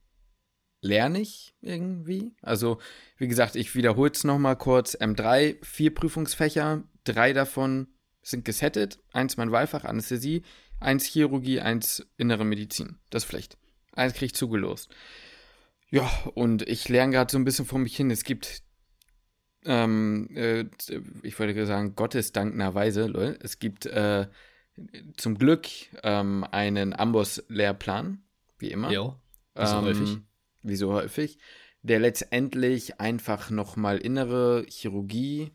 lerne ich irgendwie. Also, wie gesagt, ich wiederhole es nochmal kurz. M3, vier Prüfungsfächer, drei davon sind gesettet. Eins mein Wahlfach, Anästhesie, eins Chirurgie, eins Innere Medizin. Das Pflicht. Eins kriege ich zugelost. Ja, und ich lerne gerade so ein bisschen vor mich hin. Es gibt ähm, äh, ich wollte sagen, gottesdankenderweise, lol, es gibt äh, zum Glück ähm, einen Amboss-Lehrplan, wie immer. Jo, wie so ähm, häufig. Wie so häufig, der letztendlich einfach nochmal innere Chirurgie,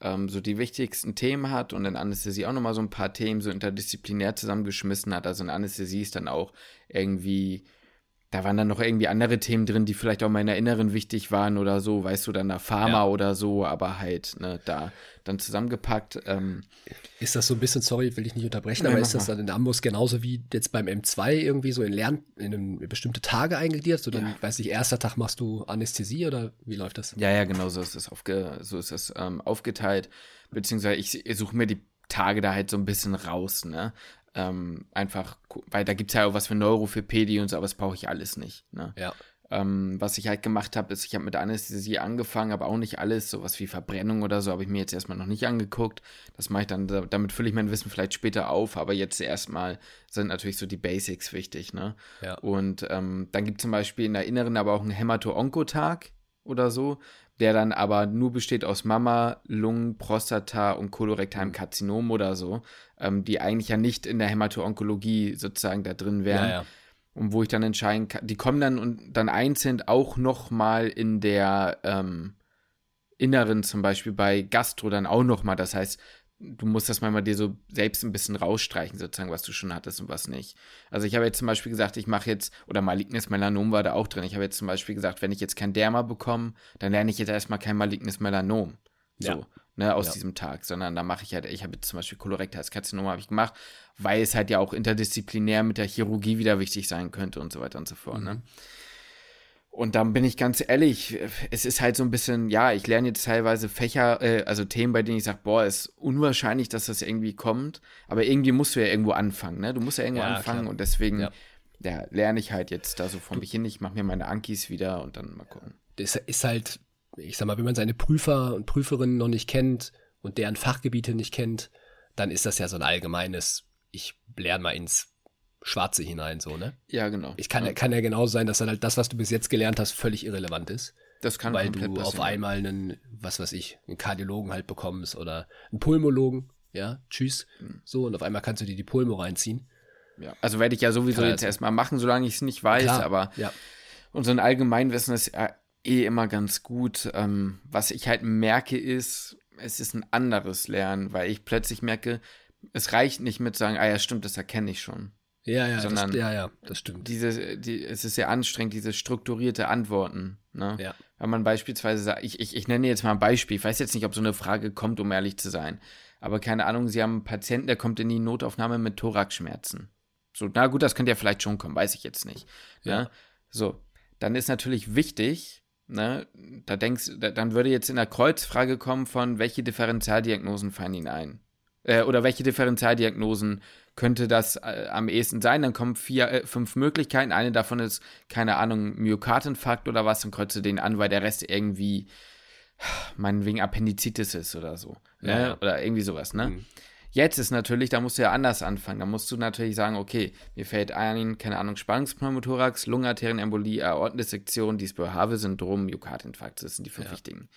ähm, so die wichtigsten Themen hat und in Anästhesie auch nochmal so ein paar Themen so interdisziplinär zusammengeschmissen hat. Also in Anästhesie ist dann auch irgendwie da waren dann noch irgendwie andere Themen drin, die vielleicht auch meiner Inneren wichtig waren oder so, weißt du, dann der Pharma ja. oder so, aber halt, ne, da dann zusammengepackt. Ähm, ist das so ein bisschen, sorry, will ich nicht unterbrechen, Nein, aber ist das dann in Ambus genauso wie jetzt beim M2 irgendwie so in Lern, in bestimmte Tage eingegliedert? So dann, ja. weiß ich, erster Tag machst du Anästhesie oder wie läuft das? Ja, ja, genau, so ist das, aufge, so ist das ähm, aufgeteilt, beziehungsweise ich, ich suche mir die Tage da halt so ein bisschen raus, ne? Ähm, einfach, weil da gibt es ja auch was für Neurofepädie und so, aber das brauche ich alles nicht. Ne? Ja. Ähm, was ich halt gemacht habe, ist, ich habe mit Anästhesie angefangen, aber auch nicht alles, sowas wie Verbrennung oder so, habe ich mir jetzt erstmal noch nicht angeguckt. Das mache ich dann, damit fülle ich mein Wissen vielleicht später auf, aber jetzt erstmal sind natürlich so die Basics wichtig, ne? Ja. Und ähm, dann gibt es zum Beispiel in der Inneren aber auch einen Hämato-Onko-Tag oder so, der dann aber nur besteht aus Mama, Lungen, Prostata und kolorektalem Karzinom oder so, ähm, die eigentlich ja nicht in der Hämato-Onkologie sozusagen da drin wären. Ja, ja. Und wo ich dann entscheiden kann, die kommen dann und dann einzeln auch noch mal in der ähm, Inneren zum Beispiel bei Gastro dann auch noch mal. Das heißt, du musst das manchmal dir so selbst ein bisschen rausstreichen, sozusagen, was du schon hattest und was nicht. Also ich habe jetzt zum Beispiel gesagt, ich mache jetzt, oder malignes Melanom war da auch drin. Ich habe jetzt zum Beispiel gesagt, wenn ich jetzt kein Derma bekomme, dann lerne ich jetzt erstmal kein malignes Melanom. So, ja. ne, aus ja. diesem Tag, sondern da mache ich halt, ich habe jetzt zum Beispiel kolorektales Karzinom habe ich gemacht, weil es halt ja auch interdisziplinär mit der Chirurgie wieder wichtig sein könnte und so weiter und so fort, ne? mhm. ne? Und dann bin ich ganz ehrlich, es ist halt so ein bisschen, ja, ich lerne jetzt teilweise Fächer, äh, also Themen, bei denen ich sage, boah, ist unwahrscheinlich, dass das irgendwie kommt. Aber irgendwie musst du ja irgendwo anfangen, ne? Du musst ja irgendwo ja, anfangen klar. und deswegen, ja. ja. lerne ich halt jetzt da so vor mich hin. Ich mache mir meine Ankis wieder und dann mal gucken. Das ist halt, ich sag mal, wenn man seine Prüfer und Prüferinnen noch nicht kennt und deren Fachgebiete nicht kennt, dann ist das ja so ein allgemeines, ich lerne mal ins Schwarze hinein, so, ne? Ja, genau. Ich kann, ja. kann ja genau sein, dass dann halt das, was du bis jetzt gelernt hast, völlig irrelevant ist. Das kann Weil du auf einmal einen, was weiß ich, einen Kardiologen halt bekommst oder einen Pulmologen, ja, tschüss. Mhm. So, und auf einmal kannst du dir die Pulmo reinziehen. Ja, also werde ich ja sowieso jetzt erstmal machen, solange ich es nicht weiß, Klar, aber ja. und so ein Allgemeinwissen ist äh, eh immer ganz gut. Ähm, was ich halt merke ist, es ist ein anderes Lernen, weil ich plötzlich merke, es reicht nicht mit sagen, ah ja, stimmt, das erkenne ich schon. Ja, ja, sondern das, ja, ja, das stimmt. Diese, die, es ist sehr anstrengend, diese strukturierte Antworten. Ne? Ja. Wenn man beispielsweise sagt, ich, ich, ich nenne jetzt mal ein Beispiel, ich weiß jetzt nicht, ob so eine Frage kommt, um ehrlich zu sein. Aber keine Ahnung, Sie haben einen Patienten, der kommt in die Notaufnahme mit Thoraxschmerzen. So, na gut, das könnte ja vielleicht schon kommen, weiß ich jetzt nicht. Ne? Ja. Ne? So, dann ist natürlich wichtig, ne, da denkst, da, dann würde jetzt in der Kreuzfrage kommen von, welche Differentialdiagnosen fallen Ihnen ein? Äh, oder welche Differentialdiagnosen könnte das äh, am ehesten sein. Dann kommen vier, äh, fünf Möglichkeiten. Eine davon ist, keine Ahnung, Myokardinfarkt oder was. Dann kreuzt du den an, weil der Rest irgendwie, meinetwegen Appendizitis ist oder so. Ne? Ja, Oder irgendwie sowas, ne? Mhm. Jetzt ist natürlich, da musst du ja anders anfangen. Da musst du natürlich sagen, okay, mir fällt ein, keine Ahnung, Spannungspneumothorax, Lungenarterienembolie, Aortendissektion, Diesböll-Have-Syndrom, Myokardinfarkt. Das sind die fünf ja. wichtigen.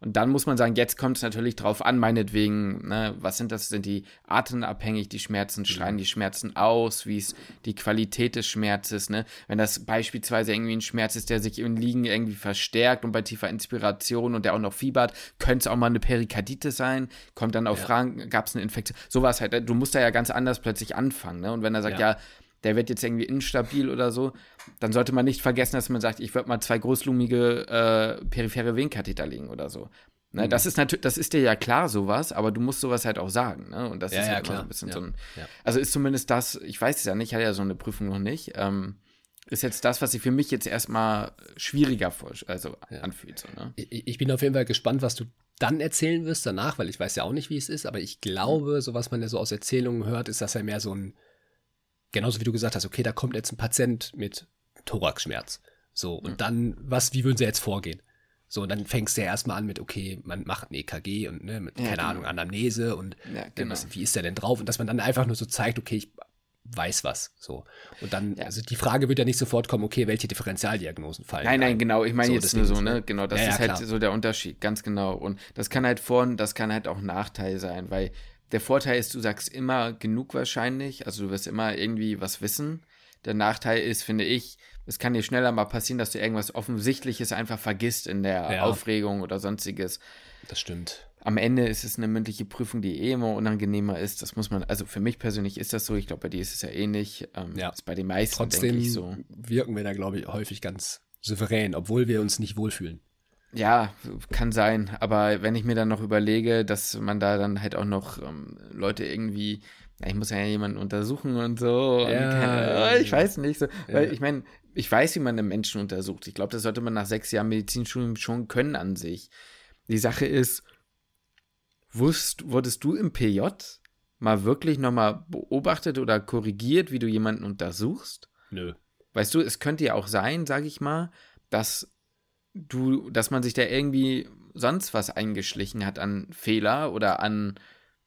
Und dann muss man sagen, jetzt kommt es natürlich drauf an, meinetwegen, ne, was sind das? Sind die atemabhängig, die Schmerzen, schreien die Schmerzen aus, wie ist die Qualität des Schmerzes, ne? Wenn das beispielsweise irgendwie ein Schmerz ist, der sich im Liegen irgendwie verstärkt und bei tiefer Inspiration und der auch noch fiebert, könnte es auch mal eine Perikarditis sein, kommt dann auf ja. Fragen, gab es eine Infektion, sowas halt, du musst da ja ganz anders plötzlich anfangen, ne? Und wenn er sagt, ja, ja der wird jetzt irgendwie instabil oder so, dann sollte man nicht vergessen, dass man sagt, ich würde mal zwei großlumige äh, periphere Venenkatheter legen oder so. Ne, mhm. Das ist natürlich, das ist dir ja klar, sowas, aber du musst sowas halt auch sagen, ne? Und das ja, ist ja, halt klar. so ein bisschen ja. so ein. Ja. Also ist zumindest das, ich weiß es ja nicht, ich hatte ja so eine Prüfung noch nicht. Ähm, ist jetzt das, was sich für mich jetzt erstmal schwieriger vor, also anfühlt. So, ne? ich, ich bin auf jeden Fall gespannt, was du dann erzählen wirst danach, weil ich weiß ja auch nicht, wie es ist, aber ich glaube, so was man ja so aus Erzählungen hört, ist das ja mehr so ein genauso wie du gesagt hast, okay, da kommt jetzt ein Patient mit Thoraxschmerz. So, und mhm. dann, was, wie würden sie jetzt vorgehen? So, und dann fängst du ja erstmal an mit, okay, man macht ein EKG und, ne, mit, ja, keine genau. Ahnung, Anamnese und ja, genau. was, wie ist der denn drauf? Und dass man dann einfach nur so zeigt, okay, ich weiß was. So. Und dann, ja. also die Frage wird ja nicht sofort kommen, okay, welche Differentialdiagnosen fallen. Nein, nein, genau. Ich meine so, jetzt nur so, ne? Genau, das ist halt klar. so der Unterschied, ganz genau. Und das kann halt Vor- und das kann halt auch Nachteil sein, weil der Vorteil ist, du sagst immer genug wahrscheinlich, also du wirst immer irgendwie was wissen. Der Nachteil ist, finde ich, es kann dir schneller mal passieren, dass du irgendwas Offensichtliches einfach vergisst in der ja. Aufregung oder sonstiges. Das stimmt. am Ende ist es eine mündliche Prüfung, die eh immer unangenehmer ist. Das muss man, also für mich persönlich ist das so. Ich glaube, bei dir ist es ja ähnlich. Eh ähm, ja. Ist bei den meisten, Trotzdem ich, so. wirken wir da, glaube ich, häufig ganz souverän, obwohl wir uns nicht wohlfühlen. Ja, kann sein. Aber wenn ich mir dann noch überlege, dass man da dann halt auch noch ähm, Leute irgendwie, na, ich muss ja jemanden untersuchen und so. Ja, und keine, oh, ich weiß nicht. So, ja. Weil ich meine, ich weiß, wie man einen Menschen untersucht. Ich glaube, das sollte man nach sechs Jahren Medizinstudium schon können an sich. Die Sache ist, wusst, wurdest du im PJ mal wirklich nochmal beobachtet oder korrigiert, wie du jemanden untersuchst? Nö. Weißt du, es könnte ja auch sein, sag ich mal, dass du, dass man sich da irgendwie sonst was eingeschlichen hat an Fehler oder an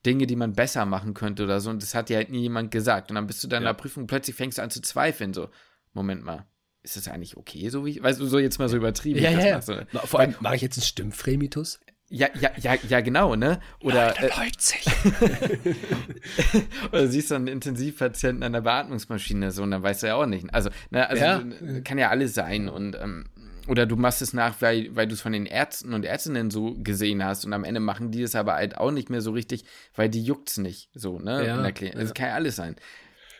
Dinge, die man besser machen könnte oder so. Und das hat dir halt nie jemand gesagt. Und dann bist du dann ja. in der Prüfung, plötzlich fängst du an zu zweifeln. So, Moment mal, ist das eigentlich okay, so wie, weißt du, so jetzt mal so übertrieben. Ja, ja, ja. So. Vor allem, mache ich jetzt einen Stimmfremitus? Ja, ja, ja, ja, genau, ne? Oder, Leute, äh, oder siehst du einen Intensivpatienten an der Beatmungsmaschine so und dann weißt du ja auch nicht. Also, ne, also ja. kann ja alles sein und ähm, oder du machst es nach, weil, weil du es von den Ärzten und Ärztinnen so gesehen hast und am Ende machen die es aber halt auch nicht mehr so richtig, weil die juckt's nicht so, ne? Ja, das ja. kann ja alles sein.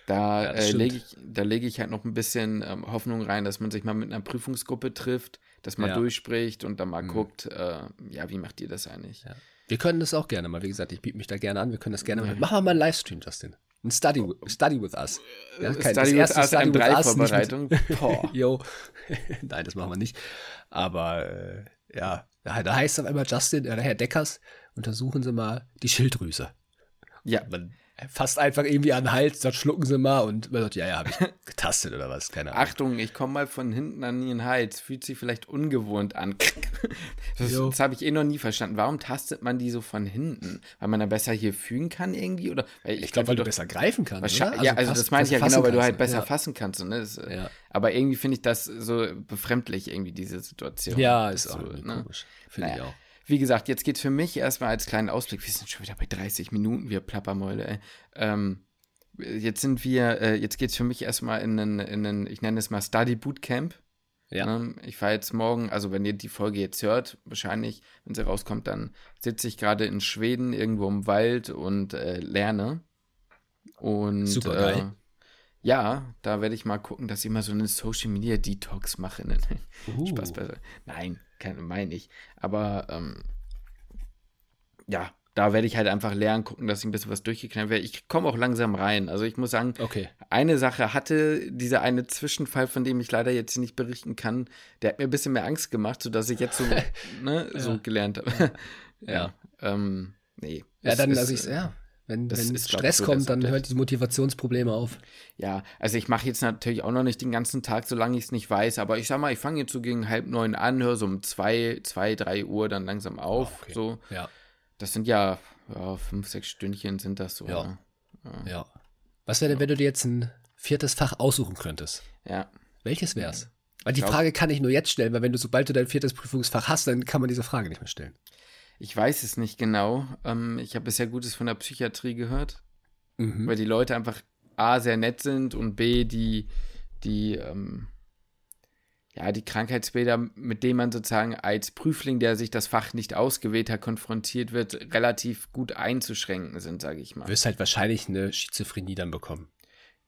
Da ja, äh, lege ich, da lege ich halt noch ein bisschen ähm, Hoffnung rein, dass man sich mal mit einer Prüfungsgruppe trifft, dass man ja. durchspricht und dann mal mhm. guckt, äh, ja, wie macht ihr das eigentlich? Ja. Wir können das auch gerne mal. Wie gesagt, ich biete mich da gerne an. Wir können das gerne mal. Machen wir mal einen Livestream, Justin. Ein Study, Study with Us. Ja, kein, Study with Us, Study with Us Vorbereitung. Jo. Nein, das machen wir nicht. Aber äh, ja, da heißt es auf einmal Justin, äh, Herr Deckers, untersuchen Sie mal die Schilddrüse. Ja. Man fast einfach irgendwie an den Hals, sagt, schlucken Sie mal und man sagt, ja, ja, habe ich getastet oder was, keine Ahnung. Achtung, ich komme mal von hinten an Ihren Hals, fühlt sich vielleicht ungewohnt an. Das, das habe ich eh noch nie verstanden. Warum tastet man die so von hinten? Weil man da besser hier fühlen kann irgendwie? Oder, ich, ich glaube, weil du besser greifen kannst. Also ja, also das meine ich ja genau, weil du halt besser ja. fassen kannst. So, ne? das, ja. Aber irgendwie finde ich das so befremdlich, irgendwie, diese Situation. Ja, ist so, auch ne? komisch. Finde naja. ich auch. Wie gesagt, jetzt geht für mich erstmal als kleinen Ausblick, wir sind schon wieder bei 30 Minuten, wir Plappermäule, ey. Ähm, jetzt sind wir, äh, jetzt geht es für mich erstmal in einen, in einen, ich nenne es mal Study Bootcamp. Ja. Ähm, ich fahre jetzt morgen, also wenn ihr die Folge jetzt hört, wahrscheinlich, wenn sie rauskommt, dann sitze ich gerade in Schweden irgendwo im Wald und äh, lerne. Und Super geil. Äh, ja, da werde ich mal gucken, dass ich mal so eine Social Media Detox mache. Uh. Spaß bei. Nein, meine ich. Aber ähm, ja, da werde ich halt einfach lernen, gucken, dass ich ein bisschen was durchgeknallt werde. Ich komme auch langsam rein. Also ich muss sagen, okay. eine Sache hatte dieser eine Zwischenfall, von dem ich leider jetzt nicht berichten kann, der hat mir ein bisschen mehr Angst gemacht, sodass ich jetzt so, ne, ja. so gelernt habe. ja. ja. Ähm, nee. Ja, dann, also ich, ja, wenn, das wenn ist, Stress so, kommt, dann hört die Motivationsprobleme auf. Ja, also ich mache jetzt natürlich auch noch nicht den ganzen Tag, solange ich es nicht weiß, aber ich sag mal, ich fange jetzt so gegen halb neun an, höre so um zwei, zwei, drei Uhr dann langsam auf. Oh, okay. So. Ja. Das sind ja, ja, fünf, sechs Stündchen sind das so. Ja. Ne? ja. ja. Was wäre denn, wenn du dir jetzt ein viertes Fach aussuchen könntest? Ja. Welches wär's? Weil die Frage kann ich nur jetzt stellen, weil wenn du, sobald du dein viertes Prüfungsfach hast, dann kann man diese Frage nicht mehr stellen. Ich weiß es nicht genau. Ähm, ich habe bisher Gutes von der Psychiatrie gehört, mhm. weil die Leute einfach A, sehr nett sind und B, die, die, ähm, ja, die Krankheitsbilder, mit denen man sozusagen als Prüfling, der sich das Fach nicht ausgewählt hat, konfrontiert wird, relativ gut einzuschränken sind, sage ich mal. Du wirst halt wahrscheinlich eine Schizophrenie dann bekommen.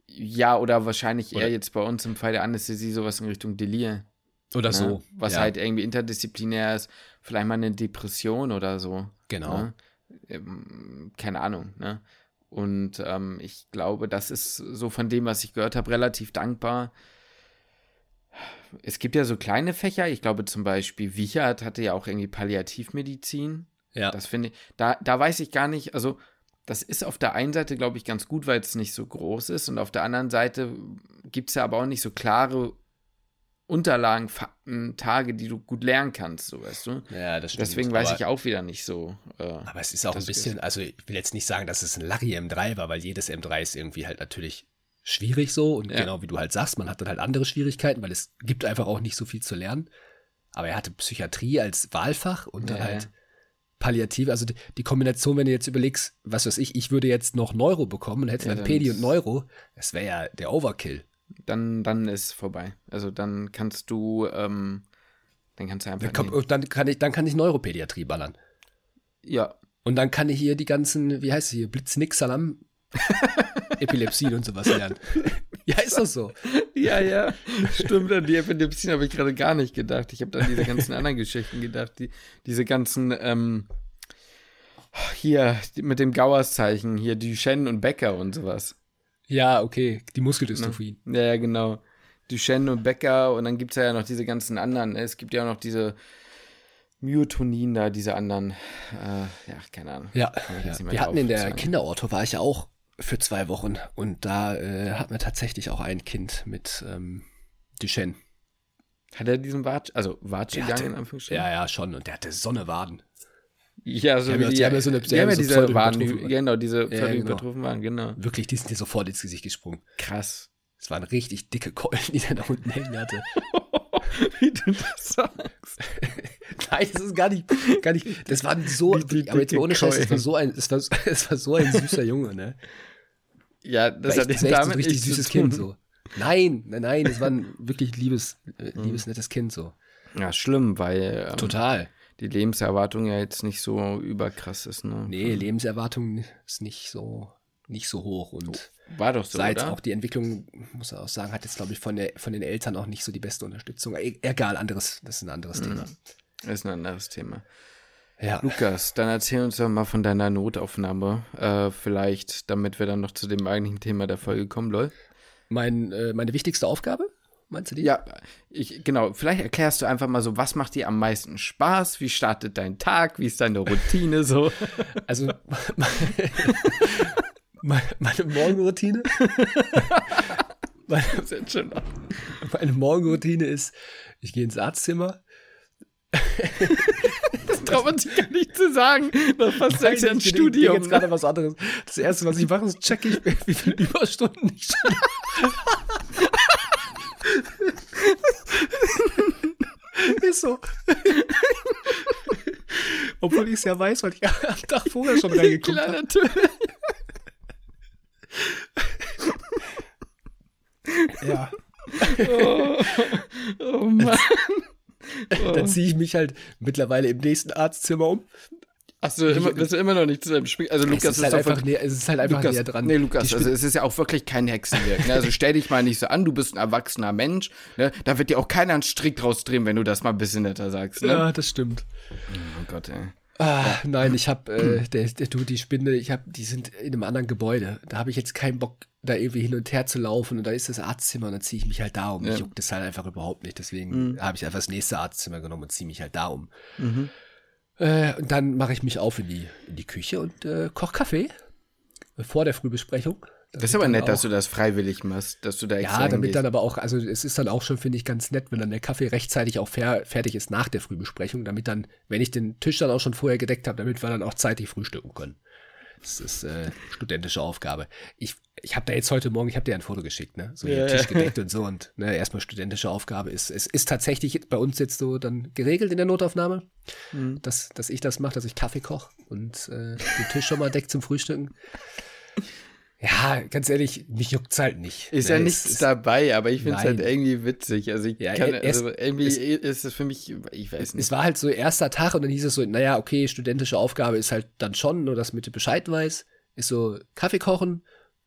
Ja, oder wahrscheinlich oder? eher jetzt bei uns im Fall der Anästhesie sowas in Richtung Delir. Oder ne? so. Was ja. halt irgendwie interdisziplinär ist. Vielleicht mal eine Depression oder so. Genau. Ne? Ähm, keine Ahnung. Ne? Und ähm, ich glaube, das ist so von dem, was ich gehört habe, relativ dankbar. Es gibt ja so kleine Fächer. Ich glaube zum Beispiel, Wichert hatte ja auch irgendwie Palliativmedizin. Ja. Das finde ich, da, da weiß ich gar nicht, also das ist auf der einen Seite, glaube ich, ganz gut, weil es nicht so groß ist. Und auf der anderen Seite gibt es ja aber auch nicht so klare Unterlagen, Fakten, Tage, die du gut lernen kannst, so weißt du. Ja, das stimmt. Deswegen weiß ich auch wieder nicht so. Äh, aber es ist auch ein bisschen, also ich will jetzt nicht sagen, dass es ein Larry M3 war, weil jedes M3 ist irgendwie halt natürlich schwierig so und ja. genau wie du halt sagst, man hat dann halt andere Schwierigkeiten, weil es gibt einfach auch nicht so viel zu lernen. Aber er hatte Psychiatrie als Wahlfach und dann ja. halt Palliative, also die, die, Kombination, wenn du jetzt überlegst, was weiß ich, ich würde jetzt noch Neuro bekommen und hätte ja, dann Pedi und Neuro, das wäre ja der Overkill dann, dann ist es vorbei. Also dann kannst du, ähm, dann kannst du einfach. Dann, dann, kann ich, dann kann ich Neuropädiatrie ballern. Ja. Und dann kann ich hier die ganzen, wie heißt es hier, Blitznix-Salam, Epilepsien und sowas lernen. ja, ist doch so. Ja, ja, stimmt. An die Epilepsien habe ich gerade gar nicht gedacht. Ich habe an diese ganzen anderen Geschichten gedacht. Die, diese ganzen, ähm, hier, mit dem Gauerszeichen, hier Duchenne und Becker und sowas. Ja, okay, die Muskeldystrophie. Ja, ja, genau. Duchenne und Becker und dann gibt es ja noch diese ganzen anderen. Ne? Es gibt ja auch noch diese Myotonin da, diese anderen. Äh, ja, keine Ahnung. Ja, ja. wir hatten in der Kinderorto, war ich ja auch für zwei Wochen und da äh, hatten wir tatsächlich auch ein Kind mit ähm, Duchenne. Hat er diesen Watsch, also Watschgang in Anführungsstrichen? Ja, ja, schon. Und der hatte Sonnewaden. Ja, so die wie die, die haben ja so eine, die haben ja diese Waren, genau, diese ja, genau. übertroffen waren, genau. Wirklich, die sind dir sofort ins Gesicht gesprungen. Krass. Es waren richtig dicke Keulen, die der da unten hängen hatte. wie du das sagst. Nein, das ist gar nicht, gar nicht. Das war so, die, aber jetzt mal ohne Scheiß, es war so ein, es war, es war so ein süßer Junge, ne? Ja, das hat echt, damit so ein richtig süßes Kind so. Nein, nein, nein, es war ein wirklich liebes, äh, mhm. liebes, nettes Kind so. Ja, schlimm, weil ähm, total die Lebenserwartung ja jetzt nicht so überkrass ist, ne? Nee, Lebenserwartung ist nicht so nicht so hoch und war doch so, seit auch die Entwicklung, muss man auch sagen, hat jetzt glaube ich von der von den Eltern auch nicht so die beste Unterstützung. E egal, anderes, das ist ein anderes Thema. Mhm. Das ist ein anderes Thema. Ja. Lukas, dann erzähl uns doch mal von deiner Notaufnahme, äh, vielleicht, damit wir dann noch zu dem eigentlichen Thema der Folge kommen, lol. Mein, äh, meine wichtigste Aufgabe? Meinst du die? Ja, ich, genau. Vielleicht erklärst du einfach mal so, was macht dir am meisten Spaß? Wie startet dein Tag? Wie ist deine Routine so? Also, meine, meine Morgenroutine? meine, meine Morgenroutine ist, ich gehe ins Arztzimmer, das traut man sich gar nicht zu sagen. Nach fast sechs Jahren Studium. jetzt gerade was anderes. Das erste, was ich mache, ist checke ich, wie viele Überstunden ich schaffe. ist so. Obwohl ich es ja weiß, weil ich am Tag vorher schon reingeguckt habe. natürlich. ja. Oh, oh Mann. Dann ziehe ich mich halt mittlerweile im nächsten Arztzimmer um. Achso, immer, bist du immer noch nicht zu deinem Spiel. Also Lukas es ist, halt einfach näher, es ist halt einfach Lukas, näher dran. Nee, Lukas, also es ist ja auch wirklich kein Hexenwerk. Ne? Also stell dich mal nicht so an, du bist ein erwachsener Mensch. Ne? Da wird dir auch keiner einen Strick draus drehen, wenn du das mal ein bisschen netter sagst. Ne? Ja, das stimmt. Oh Gott, ey. Ah. Nein, ich habe, äh, der, der, du, die Spinde, ich habe, die sind in einem anderen Gebäude. Da habe ich jetzt keinen Bock, da irgendwie hin und her zu laufen und da ist das Arztzimmer und dann ziehe ich mich halt da um. Ja. Ich juckt das halt einfach überhaupt nicht. Deswegen mhm. habe ich einfach das nächste Arztzimmer genommen und ziehe mich halt da um. Mhm. Äh, und dann mache ich mich auf in die, in die Küche und äh, koche Kaffee vor der Frühbesprechung. Das ist aber nett, auch, dass du das freiwillig machst, dass du da extra Ja, damit hingehst. dann aber auch, also es ist dann auch schon, finde ich, ganz nett, wenn dann der Kaffee rechtzeitig auch fer fertig ist nach der Frühbesprechung, damit dann, wenn ich den Tisch dann auch schon vorher gedeckt habe, damit wir dann auch zeitig frühstücken können. Das ist äh, studentische Aufgabe. Ich, ich habe da jetzt heute Morgen, ich habe dir ein Foto geschickt, ne? So ja. Tisch gedeckt und so und ne, erstmal studentische Aufgabe ist. Es ist tatsächlich bei uns jetzt so dann geregelt in der Notaufnahme, mhm. dass, dass ich das mache, dass ich Kaffee koche und äh, den Tisch schon mal deckt zum Frühstücken. Ja, ganz ehrlich, mich juckt's halt nicht. Ist ne? ja nichts ist, dabei, aber ich finde es halt irgendwie witzig. Also ich ja, kann, also irgendwie es, ist es für mich, ich weiß nicht. Es war halt so erster Tag und dann hieß es so, naja, okay, studentische Aufgabe ist halt dann schon, nur dass Mitte Bescheid weiß, ist so Kaffee kochen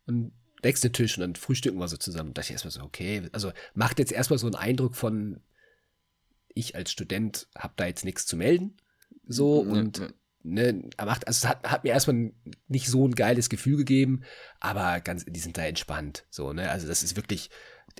und nächste Tisch und dann frühstücken wir so zusammen. Da dachte ich erstmal so, okay, also macht jetzt erstmal so einen Eindruck von, ich als Student habe da jetzt nichts zu melden. So und ne, macht, also es hat, hat mir erstmal nicht so ein geiles Gefühl gegeben, aber ganz, die sind da entspannt. So, ne? Also das ist wirklich,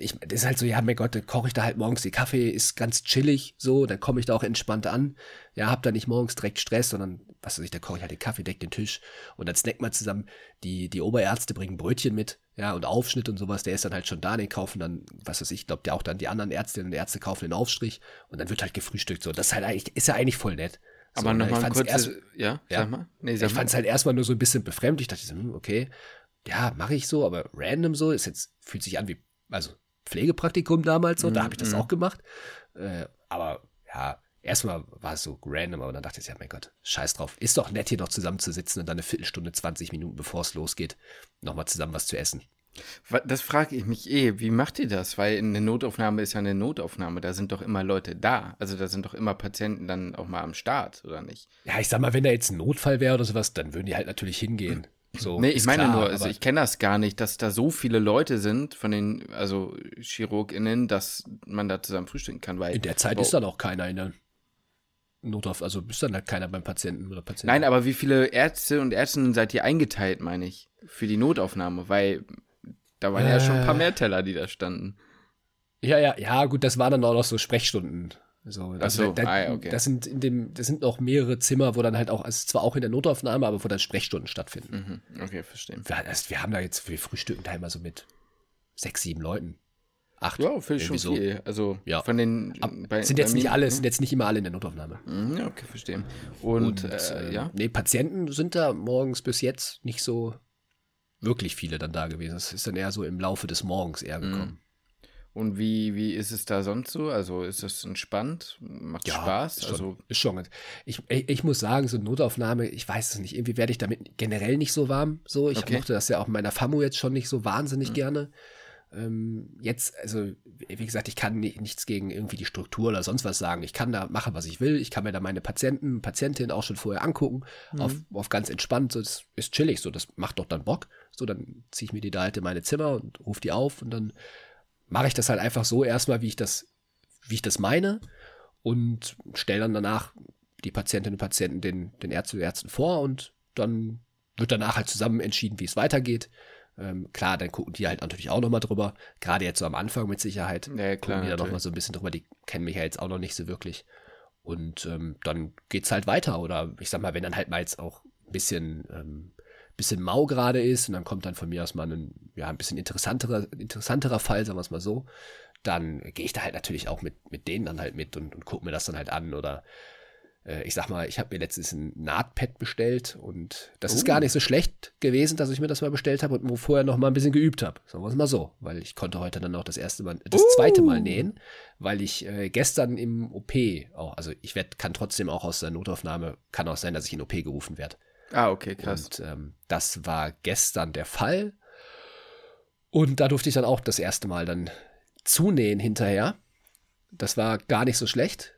ich, das ist halt so, ja, mein Gott, dann koche ich da halt morgens den Kaffee, ist ganz chillig, so, dann komme ich da auch entspannt an. Ja, hab da nicht morgens direkt Stress, sondern, was weiß ich, da koche ich halt den Kaffee, deck den Tisch und dann snackt man zusammen. Die, die Oberärzte bringen Brötchen mit, ja, und Aufschnitt und sowas, der ist dann halt schon da, den kaufen dann, was weiß ich, glaube, der auch dann die anderen Ärztinnen und Ärzte kaufen den Aufstrich und dann wird halt gefrühstückt, so. Das ist halt eigentlich, ist ja eigentlich voll nett. Aber so, ne, nochmal kurz, erst, ja, ja, sag mal. Nee, sag ich fand es halt erstmal nur so ein bisschen befremdlich. Ich dachte, hm, okay, ja, mache ich so, aber random so, ist jetzt, fühlt sich an wie, also Pflegepraktikum damals so, mm, da habe ich das mm. auch gemacht. Äh, aber ja, erstmal war es so random, aber dann dachte ich, ja, mein Gott, scheiß drauf. Ist doch nett, hier noch zusammenzusitzen und dann eine Viertelstunde, 20 Minuten, bevor es losgeht, nochmal zusammen was zu essen. Das frage ich mich eh. Wie macht ihr das? Weil eine Notaufnahme ist ja eine Notaufnahme. Da sind doch immer Leute da. Also da sind doch immer Patienten dann auch mal am Start, oder nicht? Ja, ich sag mal, wenn da jetzt ein Notfall wäre oder sowas, dann würden die halt natürlich hingehen. So, nee, ich meine klar, nur, also ich kenne das gar nicht, dass da so viele Leute sind von den, also ChirurgInnen, dass man da zusammen frühstücken kann. Weil, in der Zeit ist dann auch keiner in der Notauf, also ist dann halt keiner beim Patienten oder Patienten. Nein, aber wie viele Ärzte und Ärztinnen seid ihr eingeteilt, meine ich, für die Notaufnahme? Weil da waren äh, ja schon ein paar mehr Teller, die da standen. Ja, ja, ja, gut, das waren dann auch noch so Sprechstunden. So, also, so, da, ah, okay. das sind in dem, das sind noch mehrere Zimmer, wo dann halt auch, also zwar auch in der Notaufnahme, aber wo dann Sprechstunden stattfinden. Mhm. Okay, verstehe. Wir, also, wir haben da jetzt, wir frühstücken da immer so mit sechs, sieben Leuten. Acht. Ja, finde ich schon so. viel. Also ja. von den bei, sind jetzt nicht alle, ne? sind jetzt nicht immer alle in der Notaufnahme. Mhm, ja, okay, verstehe. Und, Und äh, äh, ja. Nee, Patienten sind da morgens bis jetzt nicht so wirklich viele dann da gewesen. Es ist dann eher so im Laufe des Morgens eher mhm. Und wie, wie ist es da sonst so? Also ist es entspannt? Macht ja, Spaß? Ist schon, also ist schon. Ich, ich, ich, muss sagen, so Notaufnahme, ich weiß es nicht. Irgendwie werde ich damit generell nicht so warm. So, ich okay. mochte das ja auch in meiner FAMU jetzt schon nicht so wahnsinnig mhm. gerne. Ähm, jetzt, also, wie gesagt, ich kann nichts gegen irgendwie die Struktur oder sonst was sagen. Ich kann da machen, was ich will. Ich kann mir da meine Patienten, Patientinnen auch schon vorher angucken. Mhm. Auf, auf ganz entspannt. So, das ist chillig. So, das macht doch dann Bock. So, dann ziehe ich mir die da halt in meine Zimmer und rufe die auf und dann mache ich das halt einfach so erstmal, wie ich das, wie ich das meine und stelle dann danach die Patientinnen und Patienten den, den Ärzten und Ärzten vor und dann wird danach halt zusammen entschieden, wie es weitergeht. Ähm, klar, dann gucken die halt natürlich auch nochmal drüber. Gerade jetzt so am Anfang mit Sicherheit. Ja, klar. Gucken die da nochmal so ein bisschen drüber. Die kennen mich ja jetzt auch noch nicht so wirklich. Und ähm, dann geht's halt weiter. Oder ich sag mal, wenn dann halt mal jetzt auch ein bisschen, ähm, bisschen mau gerade ist und dann kommt dann von mir aus mal ein, ja, ein bisschen interessanterer, interessanterer Fall, sagen wir es mal so, dann gehe ich da halt natürlich auch mit, mit denen dann halt mit und, und gucke mir das dann halt an oder äh, ich sag mal, ich habe mir letztens ein Nahtpad bestellt und das oh. ist gar nicht so schlecht gewesen, dass ich mir das mal bestellt habe und wo vorher noch mal ein bisschen geübt habe. Sagen wir es mal so, weil ich konnte heute dann auch das erste Mal, das uh. zweite Mal nähen, weil ich äh, gestern im OP auch, also ich werd, kann trotzdem auch aus der Notaufnahme, kann auch sein, dass ich in OP gerufen werde. Ah, okay, krass. Und ähm, das war gestern der Fall. Und da durfte ich dann auch das erste Mal dann zunähen hinterher. Das war gar nicht so schlecht,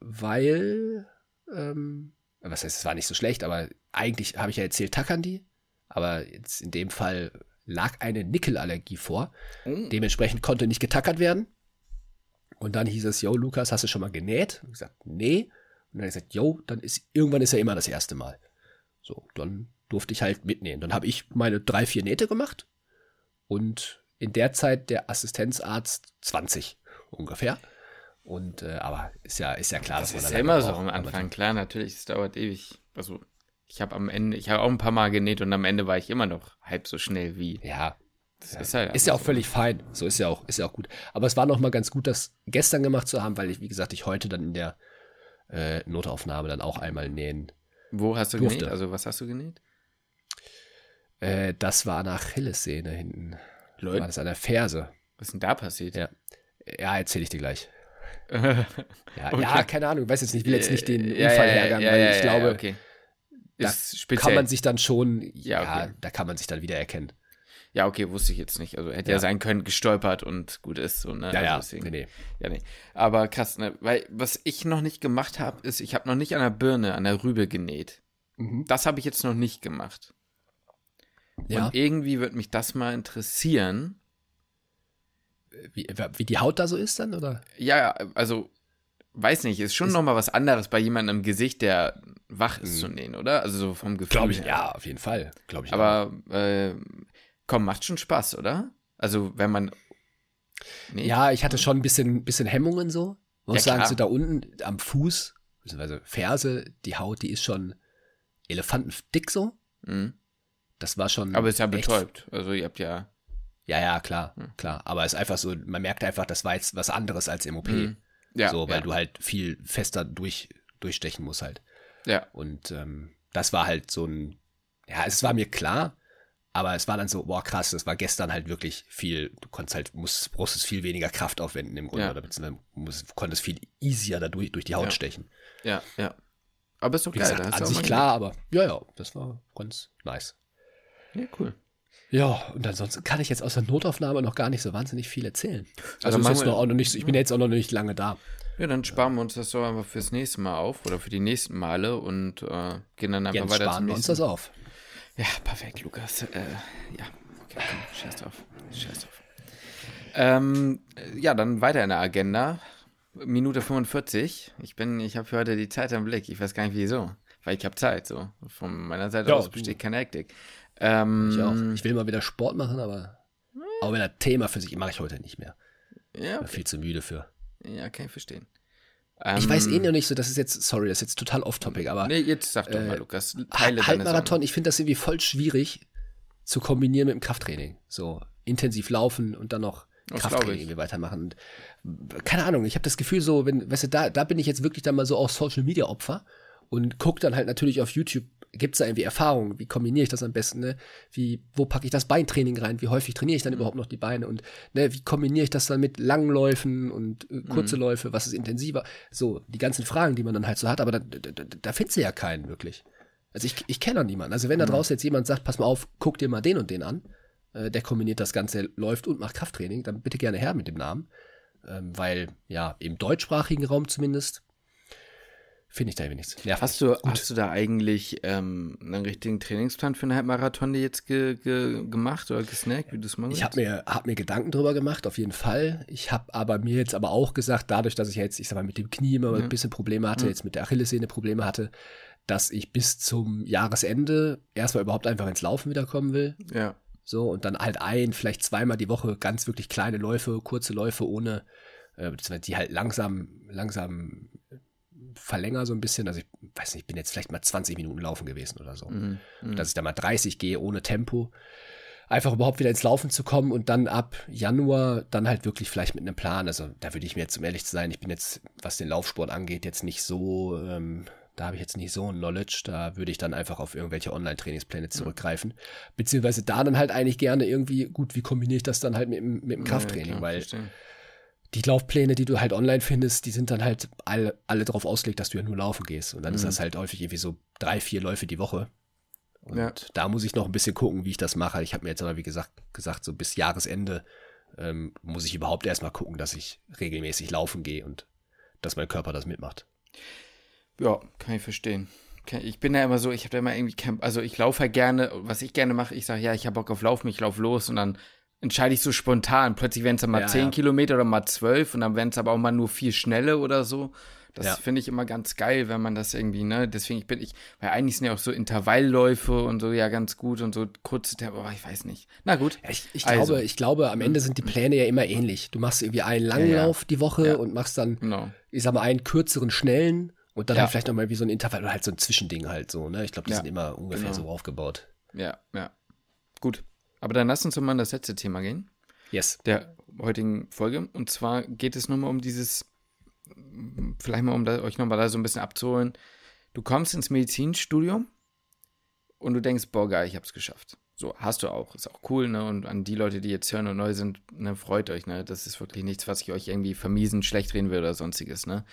weil ähm, was heißt, es war nicht so schlecht, aber eigentlich habe ich ja erzählt, tackern die. Aber jetzt in dem Fall lag eine Nickelallergie vor. Mhm. Dementsprechend konnte nicht getackert werden. Und dann hieß es, yo, Lukas, hast du schon mal genäht? Und ich gesagt, nee. Und dann habe ich gesagt, yo, dann ist, irgendwann ist ja immer das erste Mal. So, dann durfte ich halt mitnehmen. Dann habe ich meine drei, vier Nähte gemacht. Und in der Zeit der Assistenzarzt 20 ungefähr. Und äh, aber ist ja, ist ja klar, das dass man ist ja immer so am Anfang, klar, natürlich, es dauert ewig. Also ich habe am Ende, ich habe auch ein paar Mal genäht und am Ende war ich immer noch halb so schnell wie. Ja. Das ist, halt ist ja auch so. völlig fein. So ist ja auch, ist ja auch gut. Aber es war noch mal ganz gut, das gestern gemacht zu haben, weil ich, wie gesagt, ich heute dann in der äh, Notaufnahme dann auch einmal nähen. Wo hast du durfte. genäht? Also was hast du genäht? Äh, das war nach Achillessehne hinten. Leute. War das an der Ferse. Was ist denn da passiert? Ja. Ja, erzähle ich dir gleich. ja, okay. ja, keine Ahnung, ich weiß jetzt nicht, ich will jetzt nicht den Unfall ja, ärgern, ja, weil ich glaube, okay. da kann man sich dann schon, ja, okay. da kann man sich dann wieder erkennen. Ja, okay, wusste ich jetzt nicht. Also hätte ja, sein können, gestolpert und gut ist so, ne? Ja, also ja. Deswegen, nee, nee. ja, nee. Aber krass, ne? Weil was ich noch nicht gemacht habe, ist, ich habe noch nicht an der Birne, an der Rübe genäht. Mhm. Das habe ich jetzt noch nicht gemacht. Ja. Und irgendwie würde mich das mal interessieren, wie, wie die Haut da so ist dann, oder? Ja, also, weiß nicht, ist schon ist, noch mal was anderes bei jemandem im Gesicht, der wach ist, zu hm. nähen, oder? Also so vom Gefühl Glaube ich, her. ja, auf jeden Fall. Glaube ich. Aber, äh, komm, macht schon Spaß, oder? Also, wenn man. Näht. Ja, ich hatte schon ein bisschen, bisschen Hemmungen so. Muss ja, sagen, so da unten am Fuß, beziehungsweise Ferse, die Haut, die ist schon elefantendick so. Mhm. Das war schon. Aber ist ja betäubt. Also, ihr habt ja. Ja, ja, klar, hm. klar. Aber es ist einfach so, man merkt einfach, das war jetzt was anderes als im OP. Hm. Ja, so, weil ja. du halt viel fester durch, durchstechen musst halt. Ja. Und ähm, das war halt so ein, ja, es war mir klar, aber es war dann so, boah, krass, das war gestern halt wirklich viel, du konntest halt, musst, brauchst viel weniger Kraft aufwenden im Grunde, ja. oder beziehungsweise musst, konntest viel easier dadurch durch die Haut ja. stechen. Ja, ja. Aber ist doch Wie geil. Gesagt, an sich klar, aber ja, ja, das war ganz nice. Ja, cool. Ja, und ansonsten kann ich jetzt aus der Notaufnahme noch gar nicht so wahnsinnig viel erzählen. Also Also, wir- noch, auch noch nicht, so- ich bin jetzt auch noch nicht lange da. Ja, dann sparen wir uns das doch einfach fürs nächste Mal auf oder für die nächsten Male und äh, gehen dann einfach Jetzt weiter sparen zum wir uns das auf. Ja, perfekt, Lukas. Äh, ja, okay, komm, scheiß drauf. Scheiß drauf. Ähm, äh, ja, dann weiter in der Agenda. Minute 45. Ich bin, ich habe für heute die Zeit im Blick. Ich weiß gar nicht wieso. Weil ich habe Zeit, so. Von meiner Seite Ja, aus du. besteht keine Hektik. Ähm, Ich auch. Ich will mal wieder Sport machen, aber auch wenn das Thema für sich mache ich heute nicht mehr. Ja, Bin viel zu müde für. ja, kann ich verstehen. Ich Ähm, weiß eh noch nicht so, das ist jetzt, sorry, das ist jetzt total off-topic, aber Nee, jetzt sag doch mal, äh, Lukas. Teile Halbmarathon, ich finde das irgendwie voll schwierig zu kombinieren mit dem Krafttraining. So intensiv laufen und dann noch Das Krafttraining ich. irgendwie weitermachen. Und, äh, keine Ahnung, ich habe das Gefühl so, wenn, weißt du, da, da bin ich jetzt wirklich dann mal so auch Social Media Opfer und guck dann halt natürlich auf YouTube, gibt es da irgendwie Erfahrungen, wie kombiniere ich das am besten, ne? Wie, wo packe ich das Beintraining rein, wie häufig trainiere ich dann überhaupt noch die Beine und ne, wie kombiniere ich das dann mit langen Läufen und äh, kurze Läufe, was ist intensiver? So, die ganzen Fragen, die man dann halt so hat, aber da, da, da, da findest du ja keinen wirklich. Also ich, ich kenne da niemanden. Also wenn da draußen jetzt jemand sagt, pass mal auf, guck dir mal den und den an, äh, der kombiniert das Ganze, läuft und macht Krafttraining, dann bitte gerne her mit dem Namen. Ähm, weil, ja, im deutschsprachigen Raum zumindest, finde ich da irgendwie nichts. Nervt Hast du, hast du da eigentlich ähm, einen richtigen Trainingsplan für einen Halbmarathon jetzt ge, ge, gemacht oder gesnackt, wie du es machst? Ich habe mir, hab mir Gedanken drüber gemacht, auf jeden Fall. Ich habe aber mir jetzt aber auch gesagt, dadurch, dass ich jetzt, ich sag mal, mit dem Knie immer ein bisschen Probleme hatte, jetzt mit der Achillessehne Probleme hatte, dass ich bis zum Jahresende erstmal überhaupt einfach ins Laufen wiederkommen will. Ja. So, und dann halt ein, vielleicht zweimal die Woche ganz wirklich kleine Läufe, kurze Läufe ohne, äh, die halt langsam, langsam verlänger so ein bisschen. Also ich weiß nicht, ich bin jetzt vielleicht mal 20 Minuten laufen gewesen oder so. Mhm. Dass ich da mal 30 gehe ohne Tempo. Einfach überhaupt wieder ins Laufen zu kommen und dann ab Januar dann halt wirklich vielleicht mit einem Plan. Also da würde ich mir jetzt, um ehrlich zu sein, ich bin jetzt, was den Laufsport angeht, jetzt nicht so, ähm, da habe ich jetzt nicht so ein Knowledge. Da würde ich dann einfach auf irgendwelche Online-Trainingspläne zurückgreifen. Beziehungsweise da dann halt eigentlich gerne irgendwie, gut, wie kombiniere ich das dann halt mit, dem- mit dem Krafttraining? Ja, klar, weil verstehe. Die Laufpläne, die du halt online findest, die sind dann halt alle, alle darauf ausgelegt, dass du ja nur laufen gehst. Und dann ist das halt häufig irgendwie so drei, vier Läufe die Woche. Und Ja. da muss ich noch ein bisschen gucken, wie ich das mache. Ich habe mir jetzt aber, wie gesagt, gesagt, so bis Jahresende ähm, muss ich überhaupt erstmal gucken, dass ich regelmäßig laufen gehe und dass mein Körper das mitmacht. Ja, kann ich verstehen. Ich bin da immer so, ich habe da immer irgendwie, also ich laufe halt gerne, was ich gerne mache, ich sage, ja, ich habe Bock auf Laufen, ich laufe los und dann entscheide ich so spontan. Plötzlich werden es dann mal Ja, 10 ja. Kilometer oder mal 12 und dann werden es aber auch mal nur vier schnelle oder so. Das Ja. finde ich immer ganz geil, wenn man das irgendwie, ne, deswegen ich bin ich, weil eigentlich sind ja auch so Intervallläufe und so ja ganz gut und so kurze Tempo, aber ich weiß nicht. Na gut. Ich, ich, Also. glaube, ich glaube, am Ende sind die Pläne ja immer ähnlich. Du machst irgendwie einen langen Ja, die Woche und machst dann, Genau. ich sag mal, einen kürzeren, schnellen und dann halt vielleicht nochmal wie so ein Intervall oder halt so ein Zwischending halt so, ne? Ich glaube, die sind immer ungefähr genau. so aufgebaut. Ja, ja. Gut. Aber dann lass uns doch mal in das letzte Thema gehen. Yes. der heutigen Folge. Und zwar geht es nur mal um dieses, vielleicht mal um da, euch nochmal da so ein bisschen abzuholen. Du kommst ins Medizinstudium und du denkst, boah, geil, ich hab's geschafft. So, hast du auch. Ist auch cool, ne? Und an die Leute, die jetzt hören und neu sind, ne, freut euch, ne? Das ist wirklich nichts, was ich euch irgendwie vermiesen, schlecht reden will oder sonstiges, ne?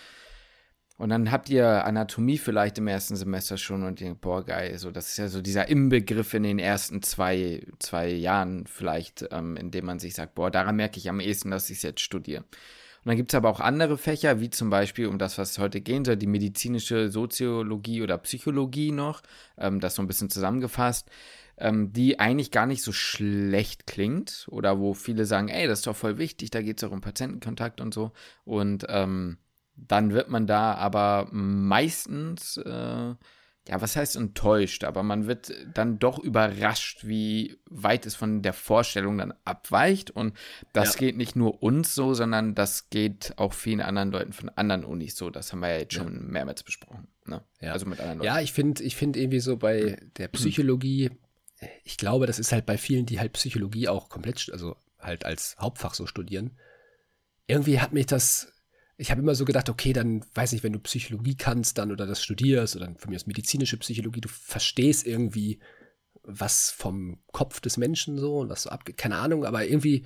Und dann habt ihr Anatomie vielleicht im ersten Semester schon und denkt, boah, geil, so, das ist ja so dieser Inbegriff in den ersten zwei, zwei Jahren vielleicht, ähm, in dem man sich sagt, boah, daran merke ich am ehesten, dass ich es jetzt studiere. Und dann gibt es aber auch andere Fächer, wie zum Beispiel, um das, was heute gehen soll, die medizinische Soziologie oder Psychologie noch, ähm, das so ein bisschen zusammengefasst, ähm, die eigentlich gar nicht so schlecht klingt oder wo viele sagen, ey, das ist doch voll wichtig, da geht es auch um Patientenkontakt und so. Und ähm, dann wird man da aber meistens, äh, ja, was heißt enttäuscht, aber man wird dann doch überrascht, wie weit es von der Vorstellung dann abweicht. Und das Ja. geht nicht nur uns so, sondern das geht auch vielen anderen Leuten von anderen Unis so. Das haben wir ja jetzt schon mehrmals besprochen. Ne? Ja. Also mit anderen Leuten. Ja, ich finde ich find irgendwie so bei der Psychologie, ich glaube, das ist halt bei vielen, die halt Psychologie auch komplett, also halt als Hauptfach so studieren. Irgendwie hat mich das, ich habe immer so gedacht, okay, dann weiß ich, wenn du Psychologie kannst, dann oder das studierst oder von mir aus medizinische Psychologie, du verstehst irgendwie was vom Kopf des Menschen so und was so abgeht, keine Ahnung, aber irgendwie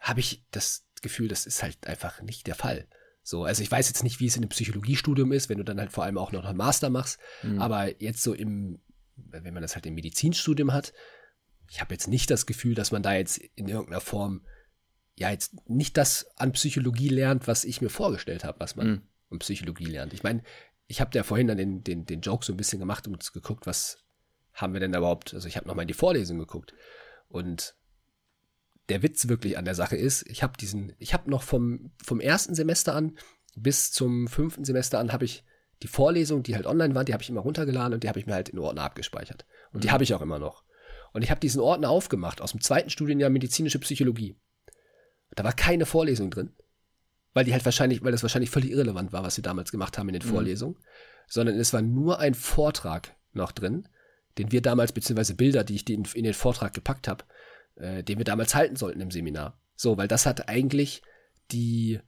habe ich das Gefühl, das ist halt einfach nicht der Fall. So, also ich weiß jetzt nicht, wie es in einem Psychologiestudium ist, wenn du dann halt vor allem auch noch einen Master machst, Mhm. aber jetzt so im, wenn man das halt im Medizinstudium hat, ich habe jetzt nicht das Gefühl, dass man da jetzt in irgendeiner Form ja jetzt nicht das an Psychologie lernt, was ich mir vorgestellt habe, was man mhm. um Psychologie lernt. Ich meine, ich habe ja vorhin dann den, den, den Joke so ein bisschen gemacht und geguckt, was haben wir denn überhaupt, also ich habe nochmal in die Vorlesung geguckt und der Witz wirklich an der Sache ist, ich habe diesen, ich habe noch vom, vom ersten Semester an bis zum fünften Semester an habe ich die Vorlesung, die halt online waren, die habe ich immer runtergeladen und die habe ich mir halt in Ordner abgespeichert. Und die mhm. habe ich auch immer noch. Und ich habe diesen Ordner aufgemacht aus dem zweiten Studienjahr medizinische Psychologie. Da war keine Vorlesung drin, weil die halt wahrscheinlich, weil das wahrscheinlich völlig irrelevant war, was wir damals gemacht haben in den mhm. Vorlesungen, sondern es war nur ein Vortrag noch drin, den wir damals, beziehungsweise Bilder, die ich in, in den Vortrag gepackt habe, äh, den wir damals halten sollten im Seminar. So, weil das hat eigentlich die,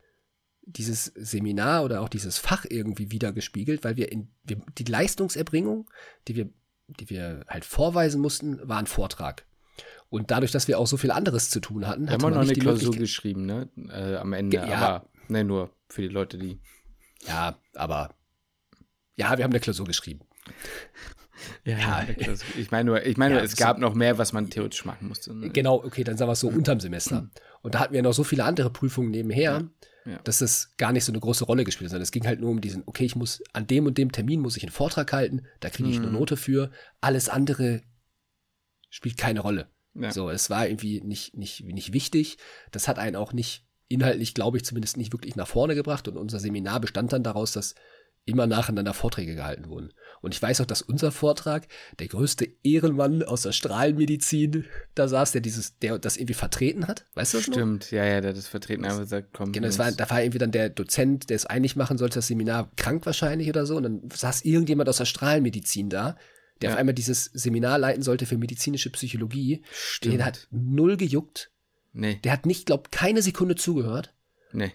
dieses Seminar oder auch dieses Fach irgendwie wiedergespiegelt, weil wir in wir, die Leistungserbringung, die wir, die wir halt vorweisen mussten, war ein Vortrag. Und dadurch, dass wir auch so viel anderes zu tun hatten, hat man noch eine Klausur geschrieben, ne? Äh, am Ende. Ja, aber ne, nur für die Leute, die. Ja, aber ja, wir haben eine Klausur geschrieben. Ja, ja. ich meine nur, ich meine ja, es gab so, noch mehr, was man theoretisch machen musste. Ne? Genau, okay, dann sagen wir es so unterm Semester. Und da hatten wir noch so viele andere Prüfungen nebenher, ja, dass das gar nicht so eine große Rolle gespielt hat, sondern es ging halt nur um diesen, okay, ich muss an dem und dem Termin muss ich einen Vortrag halten, da kriege ich mhm. eine Note für, alles andere spielt keine Rolle. So, es war irgendwie nicht, nicht, nicht wichtig. Das hat einen auch nicht inhaltlich, glaube ich, zumindest nicht wirklich nach vorne gebracht. Und unser Seminar bestand dann daraus, dass immer nacheinander Vorträge gehalten wurden. Und ich weiß auch, dass unser Vortrag, der größte Ehrenmann aus der Strahlenmedizin, da saß, der dieses, der das irgendwie vertreten hat. Weißt du das Stimmt, noch? ja, ja, der hat das vertreten, aber gesagt, komm. Genau, das war, da war irgendwie dann der Dozent, der es eigentlich machen sollte, das Seminar krank wahrscheinlich oder so. Und dann saß irgendjemand aus der Strahlenmedizin da, der ja. auf einmal dieses Seminar leiten sollte für medizinische Psychologie. Stimmt. Den hat null gejuckt. Nee. Der hat nicht, glaub, keine Sekunde zugehört. Nee.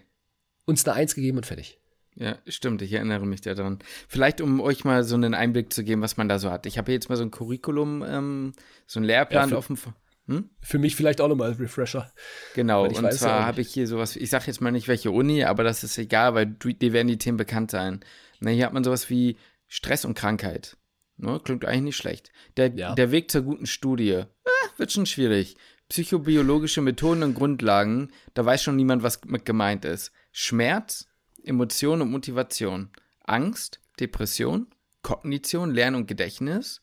Uns da eins gegeben und fertig. Ja, stimmt, ich erinnere mich daran. Vielleicht, um euch mal so einen Einblick zu geben, was man da so hat. Ich habe jetzt mal so ein Curriculum, ähm, so ein Lehrplan ja, offen. Hm? Für mich vielleicht auch nochmal Refresher. Genau, und zwar ja habe ich hier sowas, ich sage jetzt mal nicht welche Uni, aber das ist egal, weil die werden die Themen bekannt sein. Na, hier hat man sowas wie Stress und Krankheit. Ne, klingt eigentlich nicht schlecht. Der, ja. der Weg zur guten Studie. Äh, wird schon schwierig. Psychobiologische Methoden und Grundlagen, da weiß schon niemand, was mit gemeint ist. Schmerz, Emotion und Motivation, Angst, Depression, Kognition, Lernen und Gedächtnis,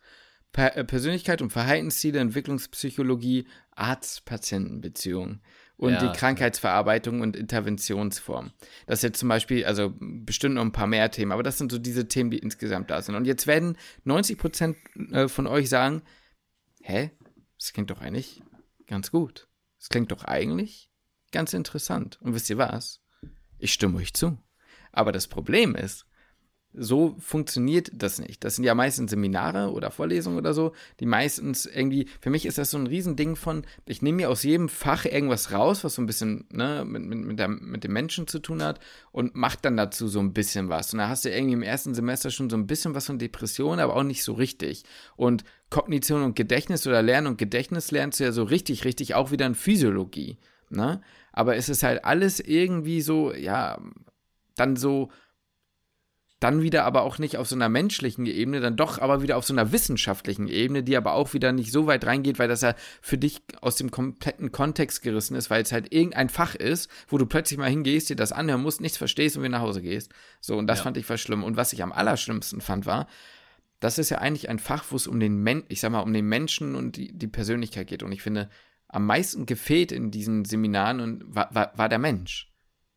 äh, Persönlichkeit und Verhaltensziele, Entwicklungspsychologie, Arzt-Patienten-Beziehungen und ja, die Krankheitsverarbeitung und Interventionsform. Das ist jetzt zum Beispiel, also bestimmt noch ein paar mehr Themen, aber das sind so diese Themen, die insgesamt da sind. Und jetzt werden 90 Prozent äh, von euch sagen, hä, das klingt doch eigentlich ganz gut. Das klingt doch eigentlich ganz interessant. Und wisst ihr was? Ich stimme euch zu. Aber das Problem ist, so funktioniert das nicht. Das sind ja meistens Seminare oder Vorlesungen oder so, die meistens irgendwie, für mich ist das so ein Riesending von, ich nehme mir aus jedem Fach irgendwas raus, was so ein bisschen ne, mit, mit, mit, der, mit dem Menschen zu tun hat und mache dann dazu so ein bisschen was. Und da hast du irgendwie im ersten Semester schon so ein bisschen was von Depression, aber auch nicht so richtig. Und Kognition und Gedächtnis oder Lernen und Gedächtnis lernst du ja so richtig, richtig auch wieder in Physiologie. Ne? Aber es ist halt alles irgendwie so, ja, dann so, dann wieder aber auch nicht auf so einer menschlichen Ebene, dann doch aber wieder auf so einer wissenschaftlichen Ebene, die aber auch wieder nicht so weit reingeht, weil das ja für dich aus dem kompletten Kontext gerissen ist, weil es halt irgendein Fach ist, wo du plötzlich mal hingehst, dir das anhören musst, nichts verstehst und wieder nach Hause gehst. So, und das ja. fand ich voll schlimm. Und was ich am allerschlimmsten fand, war, das ist ja eigentlich ein Fach, wo es um den Men ich sag mal, um den Menschen und die, die Persönlichkeit geht. Und ich finde, am meisten gefehlt in diesen Seminaren und war, war, war der Mensch.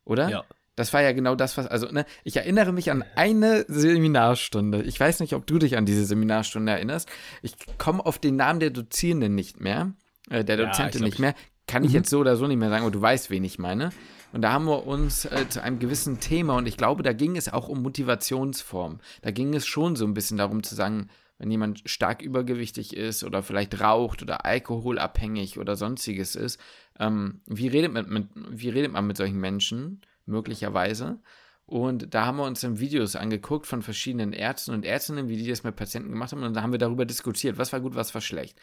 Oder? Ja. Das war ja genau das, was, also, ne, ich erinnere mich an eine Seminarstunde. Ich weiß nicht, ob du dich an diese Seminarstunde erinnerst. Ich komme auf den Namen der Dozierenden nicht mehr, äh, der Dozentin ja, nicht mehr. Kann ich mhm. jetzt so oder so nicht mehr sagen, aber du weißt, wen ich meine. Und da haben wir uns äh, zu einem gewissen Thema, und ich glaube, da ging es auch um Motivationsform. Da ging es schon so ein bisschen darum zu sagen, wenn jemand stark übergewichtig ist oder vielleicht raucht oder alkoholabhängig oder sonstiges ist, ähm, wie, redet man mit, wie redet man mit solchen Menschen? Möglicherweise. Und da haben wir uns dann Videos angeguckt von verschiedenen Ärzten und Ärztinnen, wie die das mit Patienten gemacht haben. Und da haben wir darüber diskutiert, was war gut, was war schlecht.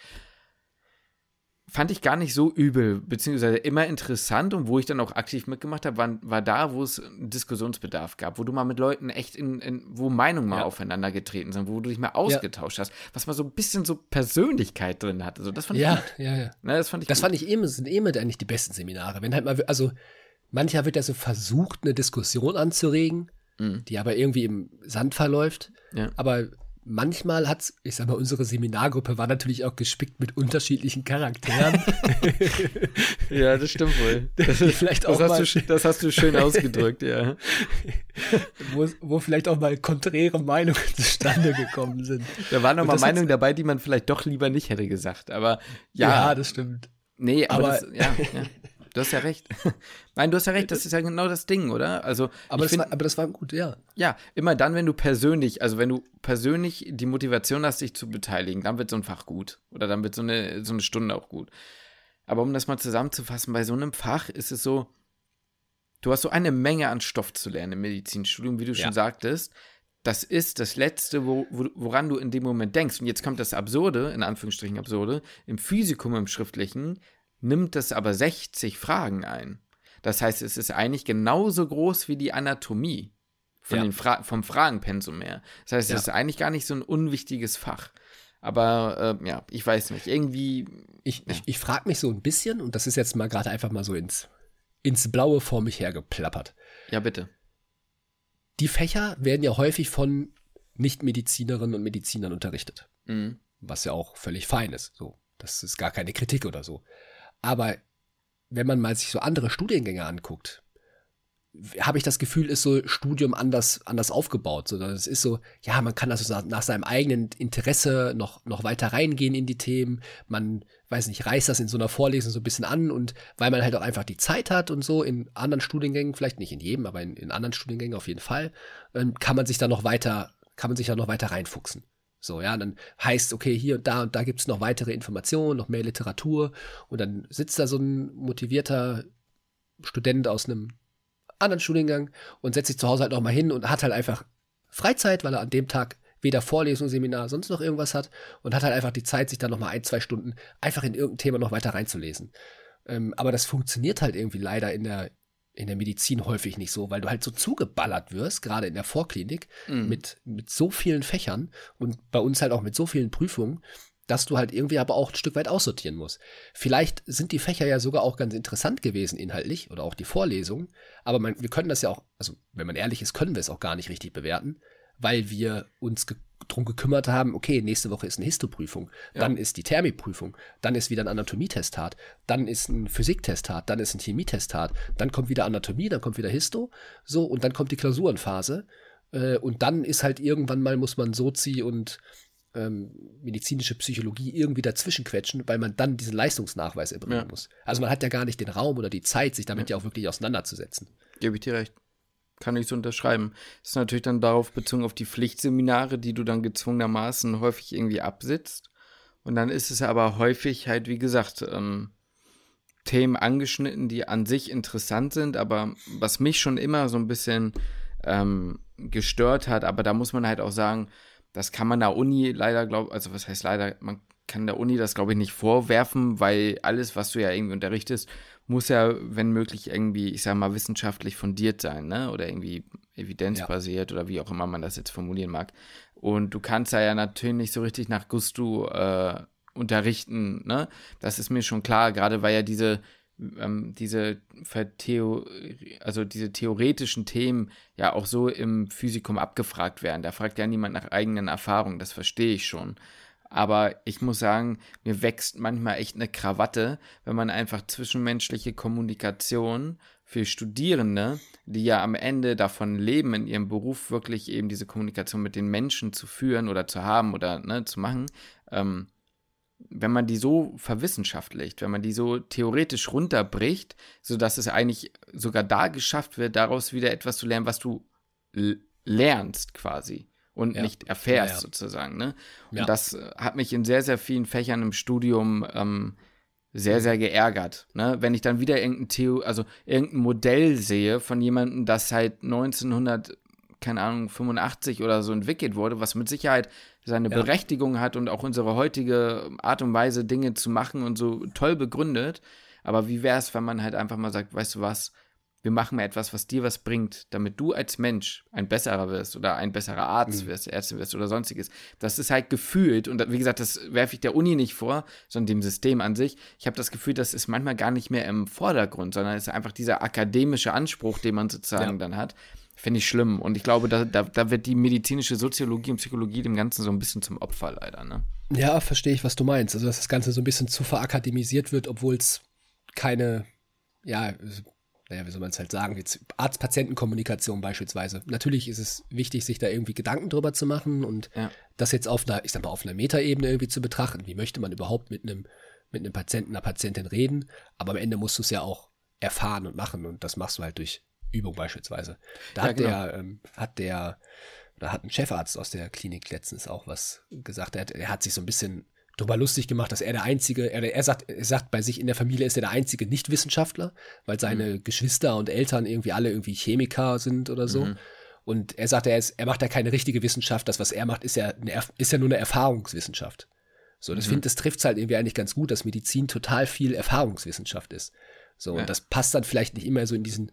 fand ich gar nicht so übel, beziehungsweise immer interessant und wo ich dann auch aktiv mitgemacht habe, war, war da, wo es Diskussionsbedarf gab, wo du mal mit Leuten echt in, in wo Meinungen mal ja. aufeinander getreten sind, wo du dich mal ausgetauscht ja. hast, was mal so ein bisschen so Persönlichkeit drin hat. Also das fand ja, ich gut. Ja, ja, Ne, das fand ich Das gut. fand ich eben, sind eben eigentlich die besten Seminare. Wenn halt mal, also mancher wird ja so versucht, eine Diskussion anzuregen, mhm. die aber irgendwie im Sand verläuft. Ja. Aber manchmal hat ich sag mal, unsere Seminargruppe war natürlich auch gespickt mit unterschiedlichen Charakteren. ja, das stimmt wohl. Das, vielleicht auch das, mal, hast du, das hast du schön ausgedrückt, ja. wo, wo vielleicht auch mal konträre Meinungen zustande gekommen sind. Da waren noch mal Meinungen dabei, die man vielleicht doch lieber nicht hätte gesagt, aber ja. Ja, das stimmt. Nee, aber, aber das, ja, ja. Du hast ja recht. Nein, du hast ja recht, das ist ja genau das Ding, oder? Also, aber, das, find, war, aber das war gut, ja. Ja, immer dann, wenn du persönlich, also wenn du persönlich die Motivation hast, dich zu beteiligen, dann wird so ein Fach gut. Oder dann wird so eine, so eine Stunde auch gut. Aber um das mal zusammenzufassen, bei so einem Fach ist es so, du hast so eine Menge an Stoff zu lernen im Medizinstudium, wie du ja. schon sagtest. Das ist das Letzte, wo, woran du in dem Moment denkst. Und jetzt kommt das Absurde, in Anführungsstrichen Absurde, im Physikum, im Schriftlichen, nimmt es aber 60 Fragen ein. Das heißt, es ist eigentlich genauso groß wie die Anatomie von ja. den Fra vom Fragenpensum her. Das heißt, ja. es ist eigentlich gar nicht so ein unwichtiges Fach. Aber äh, ja, ich weiß nicht. Irgendwie. Ich, ja. ich, ich frage mich so ein bisschen, und das ist jetzt mal gerade einfach mal so ins, ins Blaue vor mich hergeplappert. Ja, bitte. Die Fächer werden ja häufig von Nichtmedizinerinnen und Medizinern unterrichtet. Mhm. Was ja auch völlig fein ist. So, das ist gar keine Kritik oder so. Aber wenn man mal sich so andere Studiengänge anguckt, habe ich das Gefühl, ist so Studium anders, anders aufgebaut. Sondern es ist so, ja, man kann also nach seinem eigenen Interesse noch, noch weiter reingehen in die Themen. Man, weiß nicht, reißt das in so einer Vorlesung so ein bisschen an und weil man halt auch einfach die Zeit hat und so in anderen Studiengängen, vielleicht nicht in jedem, aber in, in anderen Studiengängen auf jeden Fall, ähm, kann man sich da noch weiter, kann man sich da noch weiter reinfuchsen. So, ja, dann heißt, okay, hier und da und da gibt's noch weitere Informationen, noch mehr Literatur und dann sitzt da so ein motivierter Student aus einem anderen Studiengang und setzt sich zu Hause halt noch mal hin und hat halt einfach Freizeit, weil er an dem Tag weder Vorlesung, Seminar, sonst noch irgendwas hat und hat halt einfach die Zeit, sich dann noch mal ein, zwei Stunden einfach in irgendein Thema noch weiter reinzulesen. Ähm, aber das funktioniert halt irgendwie leider in der, in der Medizin häufig nicht so, weil du halt so zugeballert wirst, gerade in der Vorklinik, mhm. mit, mit so vielen Fächern und bei uns halt auch mit so vielen Prüfungen, dass du halt irgendwie aber auch ein Stück weit aussortieren musst. Vielleicht sind die Fächer ja sogar auch ganz interessant gewesen inhaltlich oder auch die Vorlesungen, aber man, wir können das ja auch, also wenn man ehrlich ist, können wir es auch gar nicht richtig bewerten, weil wir uns ge drum gekümmert haben, okay, nächste Woche ist eine Histoprüfung, ja. dann ist die Thermieprüfung, dann ist wieder ein Anatomietestat, dann ist ein Physiktestat, dann ist ein Chemietestat, dann kommt wieder Anatomie, dann kommt wieder Histo, so, und dann kommt die Klausurenphase. Äh, und dann ist halt irgendwann mal, muss man Sozi und ähm, medizinische Psychologie irgendwie dazwischen quetschen, weil man dann diesen Leistungsnachweis erbringen ja. muss. Also man hat ja gar nicht den Raum oder die Zeit, sich damit ja, ja auch wirklich auseinanderzusetzen. Gebe ich dir recht kann ich so unterschreiben. Das ist natürlich dann darauf bezogen auf die Pflichtseminare, die du dann gezwungenermaßen häufig irgendwie absitzt. Und dann ist es aber häufig halt, wie gesagt, ähm, Themen angeschnitten, die an sich interessant sind, aber was mich schon immer so ein bisschen ähm, gestört hat, aber da muss man halt auch sagen, das kann man der Uni leider, glaube also was heißt leider, man kann der Uni das, glaube ich, nicht vorwerfen, weil alles, was du ja irgendwie unterrichtest, muss ja, wenn möglich, irgendwie, ich sag mal, wissenschaftlich fundiert sein, ne? Oder irgendwie evidenzbasiert ja. oder wie auch immer man das jetzt formulieren mag. Und du kannst da ja natürlich nicht so richtig nach Gusto äh, unterrichten, ne? Das ist mir schon klar, gerade weil ja diese ähm, diese Theo also diese theoretischen Themen ja auch so im Physikum abgefragt werden. Da fragt ja niemand nach eigenen Erfahrungen, das verstehe ich schon. Aber ich muss sagen, mir wächst manchmal echt eine Krawatte, wenn man einfach zwischenmenschliche Kommunikation für Studierende, die ja am Ende davon leben, in ihrem Beruf wirklich eben diese Kommunikation mit den Menschen zu führen oder zu haben oder ne, zu machen, ähm, wenn man die so verwissenschaftlicht, wenn man die so theoretisch runterbricht, sodass es eigentlich sogar da geschafft wird, daraus wieder etwas zu lernen, was du lernst quasi und ja. nicht erfährst, ja, ja. sozusagen. Ne? Und das äh, hat mich in sehr, sehr vielen Fächern im Studium ähm, sehr, sehr geärgert. Ne? Wenn ich dann wieder irgendein, Theo also irgendein Modell sehe von jemandem, das seit 1900, keine Ahnung, 85 oder so entwickelt wurde, was mit Sicherheit seine ja. Berechtigung hat und auch unsere heutige Art und Weise, Dinge zu machen und so toll begründet. Aber wie wäre es, wenn man halt einfach mal sagt, weißt du was, wir machen mal etwas, was dir was bringt, damit du als Mensch ein besserer wirst oder ein besserer Arzt mhm. wirst, Ärztin wirst oder sonstiges. Das ist halt gefühlt, und wie gesagt, das werfe ich der Uni nicht vor, sondern dem System an sich. Ich habe das Gefühl, das ist manchmal gar nicht mehr im Vordergrund, sondern es ist einfach dieser akademische Anspruch, den man sozusagen ja. dann hat. Finde ich schlimm. Und ich glaube, da, da, da wird die medizinische Soziologie und Psychologie dem Ganzen so ein bisschen zum Opfer leider. Ne? Ja, verstehe ich, was du meinst. Also, dass das Ganze so ein bisschen zu verakademisiert wird, obwohl es keine, ja, naja, wie soll man es halt sagen, jetzt Arzt-Patienten-Kommunikation beispielsweise. Natürlich ist es wichtig, sich da irgendwie Gedanken drüber zu machen und ja. das jetzt auf einer, ich sag mal, auf einer Metaebene irgendwie zu betrachten. Wie möchte man überhaupt mit einem, mit einem Patienten, einer Patientin reden? Aber am Ende musst du es ja auch erfahren und machen und das machst du halt durch Übung beispielsweise. Da ja, hat genau. der, ähm, hat der, da hat ein Chefarzt aus der Klinik letztens auch was gesagt. Er hat, er hat sich so ein bisschen drüber lustig gemacht, dass er der einzige, er, er, sagt, er sagt, bei sich in der Familie ist er der einzige Nicht-Wissenschaftler, weil seine mhm. Geschwister und Eltern irgendwie alle irgendwie Chemiker sind oder so. Mhm. Und er sagt, er, ist, er macht ja keine richtige Wissenschaft, das, was er macht, ist ja, eine, ist ja nur eine Erfahrungswissenschaft. So, das mhm. finde, das trifft es halt irgendwie eigentlich ganz gut, dass Medizin total viel Erfahrungswissenschaft ist. So, ja. und das passt dann vielleicht nicht immer so in diesen,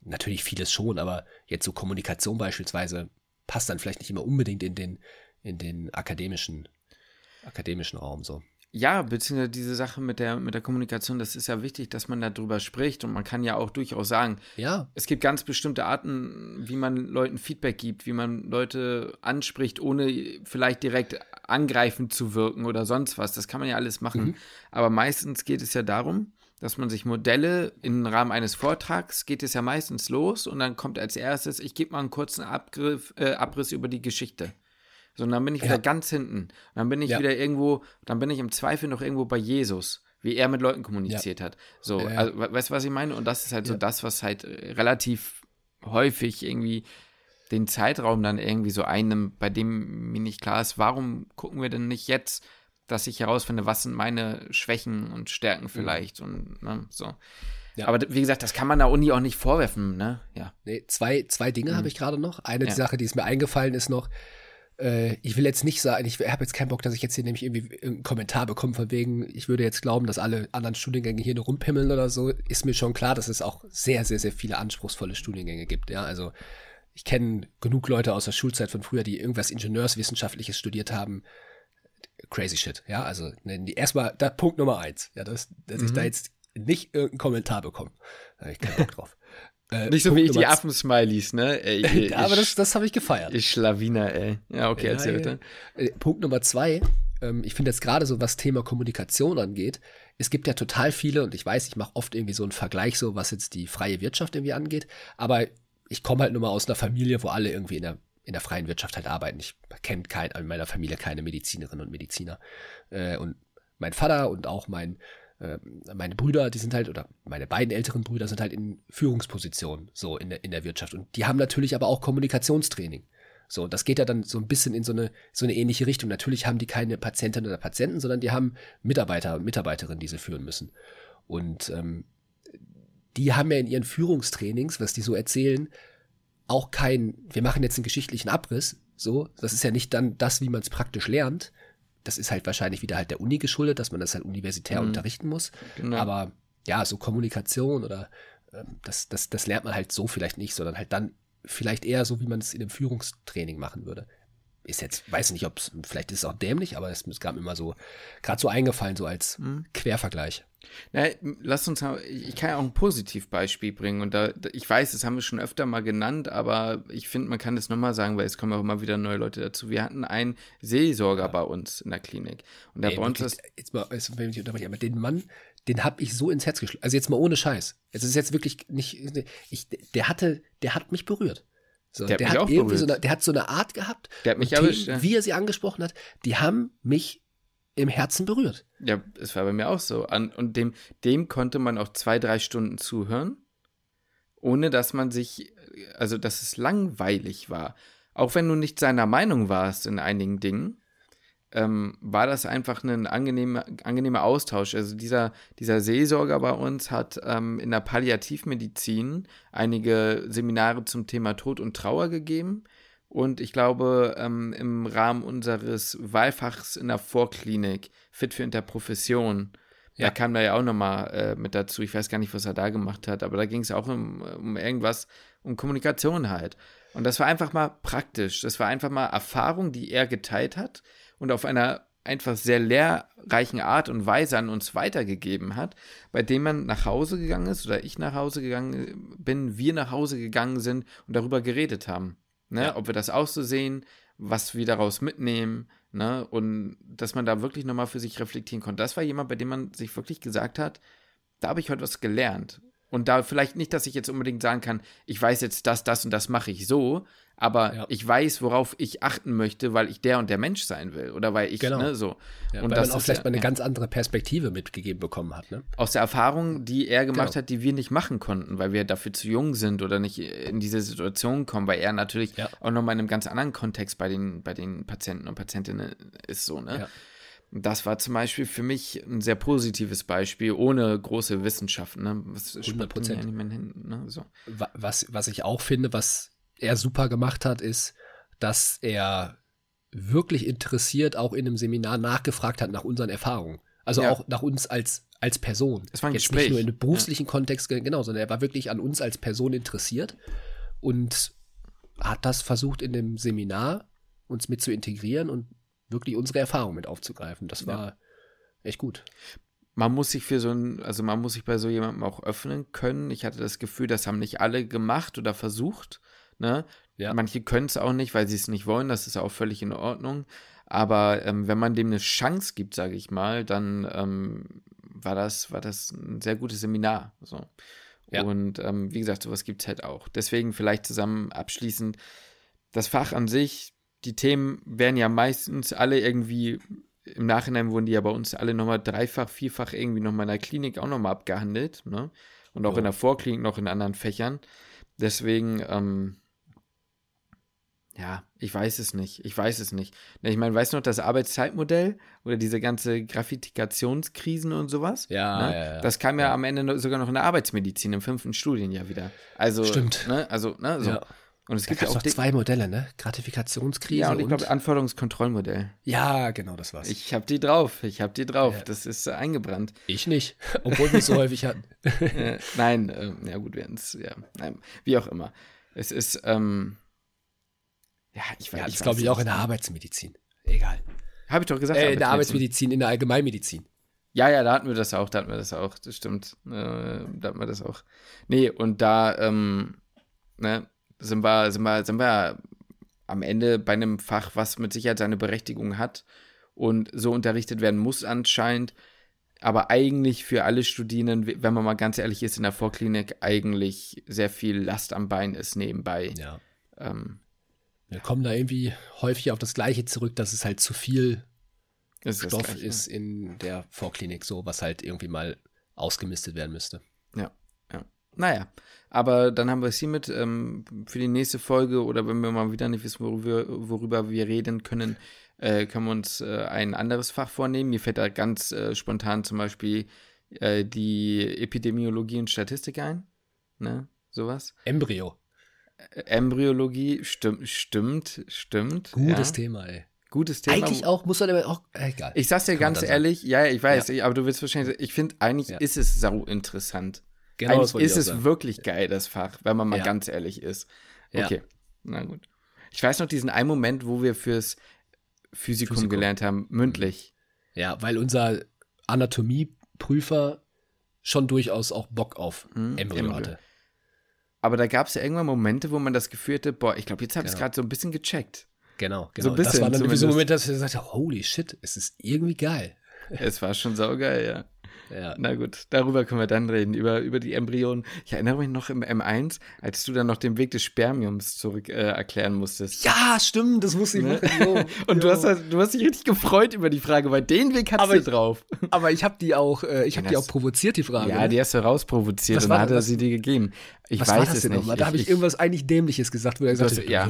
natürlich vieles schon, aber jetzt so Kommunikation beispielsweise passt dann vielleicht nicht immer unbedingt in den, in den akademischen akademischen Raum so. Ja, beziehungsweise diese Sache mit der, mit der Kommunikation, das ist ja wichtig, dass man darüber spricht und man kann ja auch durchaus sagen, ja. es gibt ganz bestimmte Arten, wie man Leuten Feedback gibt, wie man Leute anspricht, ohne vielleicht direkt angreifend zu wirken oder sonst was. Das kann man ja alles machen. Mhm. Aber meistens geht es ja darum, dass man sich Modelle im Rahmen eines Vortrags geht es ja meistens los und dann kommt als erstes, ich gebe mal einen kurzen Abgriff, äh, Abriss über die Geschichte. So, und dann bin ich wieder ganz hinten. Und dann bin ich ja. wieder irgendwo, dann bin ich im Zweifel noch irgendwo bei Jesus, wie er mit Leuten kommuniziert ja. hat. So, also, weißt du, was ich meine? Und das ist halt so das, was halt äh, relativ häufig irgendwie den Zeitraum dann irgendwie so einnimmt, bei dem mir nicht klar ist, warum gucken wir denn nicht jetzt, dass ich herausfinde, was sind meine Schwächen und Stärken mhm. vielleicht mhm. und ne, so. Ja. Aber wie gesagt, das kann man der Uni auch nicht vorwerfen, ne? Ja. Nee, zwei, zwei Dinge mhm. habe ich gerade noch. Eine ja. Sache, die ist mir eingefallen, ist noch, äh, ich will jetzt nicht sagen, ich habe jetzt keinen Bock, dass ich jetzt hier nämlich irgendwie einen Kommentar bekomme, von wegen, ich würde jetzt glauben, dass alle anderen Studiengänge hier nur rumpimmeln oder so. Ist mir schon klar, dass es auch sehr, sehr, sehr viele anspruchsvolle Studiengänge gibt. Ja, also ich kenne genug Leute aus der Schulzeit von früher, die irgendwas Ingenieurswissenschaftliches studiert haben. Crazy shit. Ja, also erstmal, da Punkt Nummer eins. Ja, dass, dass mhm. ich da mhm. jetzt nicht irgendeinen Kommentar bekomme. Da habe ich keinen Bock drauf. Äh, Nicht so Punkt wie ich die Affen-Smileys, ne? Ey, ich, aber das, das habe ich gefeiert. Ich Schlawiner, ey. Ja, okay, ja, erzähl bitte. Äh, Punkt Nummer zwei. Ähm, ich finde jetzt gerade so, was Thema Kommunikation angeht, es gibt ja total viele, und ich weiß, ich mache oft irgendwie so einen Vergleich, so was jetzt die freie Wirtschaft irgendwie angeht, aber ich komme halt nur mal aus einer Familie, wo alle irgendwie in der, in der freien Wirtschaft halt arbeiten. Ich kenne kein, in meiner Familie keine Medizinerinnen und Mediziner. Äh, und mein Vater und auch mein ähm, meine Brüder, die sind halt, oder meine beiden älteren Brüder sind halt in Führungspositionen so in der, in der Wirtschaft. Und die haben natürlich aber auch Kommunikationstraining. So, das geht ja dann so ein bisschen in so eine, so eine ähnliche Richtung. Natürlich haben die keine Patientinnen oder Patienten, sondern die haben Mitarbeiter und Mitarbeiterinnen, die sie führen müssen. Und ähm, die haben ja in ihren Führungstrainings, was die so erzählen, auch kein, wir machen jetzt einen geschichtlichen Abriss, so, das ist ja nicht dann das, wie man es praktisch lernt, das ist halt wahrscheinlich wieder halt der Uni geschuldet, dass man das halt universitär mhm. unterrichten muss. Genau. Aber ja, so Kommunikation oder ähm, das, das, das lernt man halt so vielleicht nicht, sondern halt dann vielleicht eher so, wie man es in einem Führungstraining machen würde. Ist jetzt, weiß nicht, ob es, vielleicht ist es auch dämlich, aber es gab mir immer so, gerade so eingefallen, so als mhm. Quervergleich. Na, lass uns, ich kann ja auch ein Positivbeispiel bringen und da, ich weiß, das haben wir schon öfter mal genannt, aber ich finde, man kann das nochmal sagen, weil es kommen auch immer wieder neue Leute dazu. Wir hatten einen Seelsorger ja. bei uns in der Klinik und der Ey, bei uns das. Jetzt mal, wenn ich unterbreche, aber den Mann, den habe ich so ins Herz geschlagen. Also jetzt mal ohne Scheiß. Es ist jetzt wirklich nicht, ich, der hatte, der hat mich berührt. So, der hat, der hat irgendwie so eine, der hat so eine Art gehabt. Der hat mich erwischt, ja. Wie er sie angesprochen hat, die haben mich im Herzen berührt. Ja, es war bei mir auch so. und dem, dem konnte man auch zwei, drei Stunden zuhören, ohne dass man sich, also dass es langweilig war. Auch wenn du nicht seiner Meinung warst in einigen Dingen, ähm, war das einfach ein angenehmer, angenehmer Austausch. Also dieser, dieser Seelsorger bei uns hat ähm, in der Palliativmedizin einige Seminare zum Thema Tod und Trauer gegeben und ich glaube, ähm, im Rahmen unseres Wahlfachs in der Vorklinik, Fit für Interprofession, ja. da kam da ja auch nochmal äh, mit dazu. Ich weiß gar nicht, was er da gemacht hat, aber da ging es auch um, um irgendwas, um Kommunikation halt. Und das war einfach mal praktisch. Das war einfach mal Erfahrung, die er geteilt hat und auf einer einfach sehr lehrreichen Art und Weise an uns weitergegeben hat, bei dem man nach Hause gegangen ist oder ich nach Hause gegangen bin, wir nach Hause gegangen sind und darüber geredet haben. Ne? Ja. Ob wir das auch so sehen, was wir daraus mitnehmen, ne? Und dass man da wirklich nochmal für sich reflektieren konnte. Das war jemand, bei dem man sich wirklich gesagt hat, da habe ich heute was gelernt. Und da vielleicht nicht, dass ich jetzt unbedingt sagen kann, ich weiß jetzt das, das und das mache ich so, aber ja. ich weiß, worauf ich achten möchte, weil ich der und der Mensch sein will oder weil ich genau. ne, so. Ja, und weil das man auch vielleicht ja, mal eine ganz andere Perspektive mitgegeben bekommen hat. Ne? Aus der Erfahrung, die er gemacht genau. hat, die wir nicht machen konnten, weil wir dafür zu jung sind oder nicht in diese Situation kommen, weil er natürlich auch nochmal in einem ganz anderen Kontext bei den, bei den Patienten und Patientinnen ist so, ne? Das war zum Beispiel für mich ein sehr positives Beispiel, ohne große Wissenschaft. Ne? Was 100 Prozent. Ne? So. Was, was ich auch finde, was er super gemacht hat, ist, dass er wirklich interessiert auch in einem Seminar nachgefragt hat nach unseren Erfahrungen. Also ja. auch nach uns als, als Person. Es war ein Jetzt Gespräch. nicht nur in einem beruflichen ja. Kontext, genau, sondern er war wirklich an uns als Person interessiert und hat das versucht in dem Seminar uns mit zu integrieren und wirklich unsere Erfahrung mit aufzugreifen. Das war ja. echt gut. Man muss sich für so ein, also man muss sich bei so jemandem auch öffnen können. Ich hatte das Gefühl, das haben nicht alle gemacht oder versucht. Ne? Ja. Manche können es auch nicht, weil sie es nicht wollen. Das ist auch völlig in Ordnung. Aber ähm, wenn man dem eine Chance gibt, sage ich mal, dann ähm, war, das, war das ein sehr gutes Seminar. So. Ja. Und ähm, wie gesagt, sowas gibt es halt auch. Deswegen vielleicht zusammen abschließend, das Fach an sich, die Themen werden ja meistens alle irgendwie, im Nachhinein wurden die ja bei uns alle nochmal dreifach, vierfach irgendwie nochmal in der Klinik auch nochmal abgehandelt. Ne? Und auch oh. in der Vorklinik noch in anderen Fächern. Deswegen, ähm, ja, ich weiß es nicht. Ich weiß es nicht. Ich meine, weißt du noch das Arbeitszeitmodell oder diese ganze Gravifikationskrisen und sowas? Ja, ne? ja, ja, Das kam ja, ja, am Ende sogar noch in der Arbeitsmedizin im fünften Studienjahr wieder. Also, Stimmt. Ne? Also, ne, so. Ja. Und es gibt ja auch zwei Modelle, ne? Gratifikationskrise. Ja, und ich glaube Anforderungskontrollmodell. Ja, genau, das war's. Ich habe die drauf. Ich habe die drauf. Ja. Das ist äh, eingebrannt. Ich nicht, obwohl wir es so häufig hatten. äh, nein, äh, ja gut, wir es, ja, nein, wie auch immer. Es ist, ähm, ja, ich. Ja, das glaube ich auch in der Arbeitsmedizin. Egal. Habe ich doch gesagt. Äh, in der Arbeitsmedizin, in der Allgemeinmedizin. Ja, ja, da hatten wir das auch, da hatten wir das auch, das stimmt. Äh, da hatten wir das auch. Nee, und da, ähm, ne, sind wir, sind wir, sind wir am Ende bei einem Fach, was mit Sicherheit seine Berechtigung hat und so unterrichtet werden muss anscheinend, aber eigentlich für alle Studierenden, wenn man mal ganz ehrlich ist, in der Vorklinik eigentlich sehr viel Last am Bein ist nebenbei. Ja. Ähm, wir kommen da irgendwie häufig auf das Gleiche zurück, dass es halt zu viel ist Stoff Gleiche, ist in der Vorklinik, so was halt irgendwie mal ausgemistet werden müsste. Ja, ja. Naja, aber dann haben wir es hiermit ähm, für die nächste Folge oder wenn wir mal wieder nicht wissen, worüber, worüber wir reden können, äh, können wir uns äh, ein anderes Fach vornehmen. Mir fällt da ganz äh, spontan zum Beispiel äh, die Epidemiologie und Statistik ein. Ne? Sowas. Embryo. Äh, Embryologie, stimmt, stimmt, stimmt. Gutes ja. Thema, ey. Gutes Thema. Eigentlich auch, muss man aber auch, egal. Ich sag's dir ganz ehrlich, sagen. ja, ich weiß, ja. aber du willst wahrscheinlich, ich finde, eigentlich ja. ist es sau interessant. Genau, Eigentlich ist es sagen. wirklich geil, das Fach, wenn man mal ja. ganz ehrlich ist. Okay, ja. na gut. Ich weiß noch diesen einen Moment, wo wir fürs Physikum, Physikum. gelernt haben, mündlich. Ja, weil unser Anatomieprüfer schon durchaus auch Bock auf hm, Embryo hatte. Aber da gab es ja irgendwann Momente, wo man das Gefühl hatte, boah, ich glaube, jetzt habe ich es genau. gerade so ein bisschen gecheckt. Genau, genau. So ein bisschen, das war dann so ein Moment, dass ich gesagt habe, holy shit, es ist irgendwie geil. Es war schon saugeil, ja. Ja. Na gut, darüber können wir dann reden, über, über die Embryonen. Ich erinnere mich noch im M1, als du dann noch den Weg des Spermiums zurück äh, erklären musstest. Ja, stimmt, das wusste ich ne? noch. Und Du, hast, du hast dich richtig gefreut über die Frage, weil den Weg hast aber du ich, drauf. Aber ich habe die auch, äh, ich habe die auch provoziert, die Frage. Ja, die hast du rausprovoziert und dann hat er sie dir gegeben. Ich weiß es nicht. Da habe ich, ich irgendwas eigentlich Dämliches gesagt, wo er gesagt hat, ja.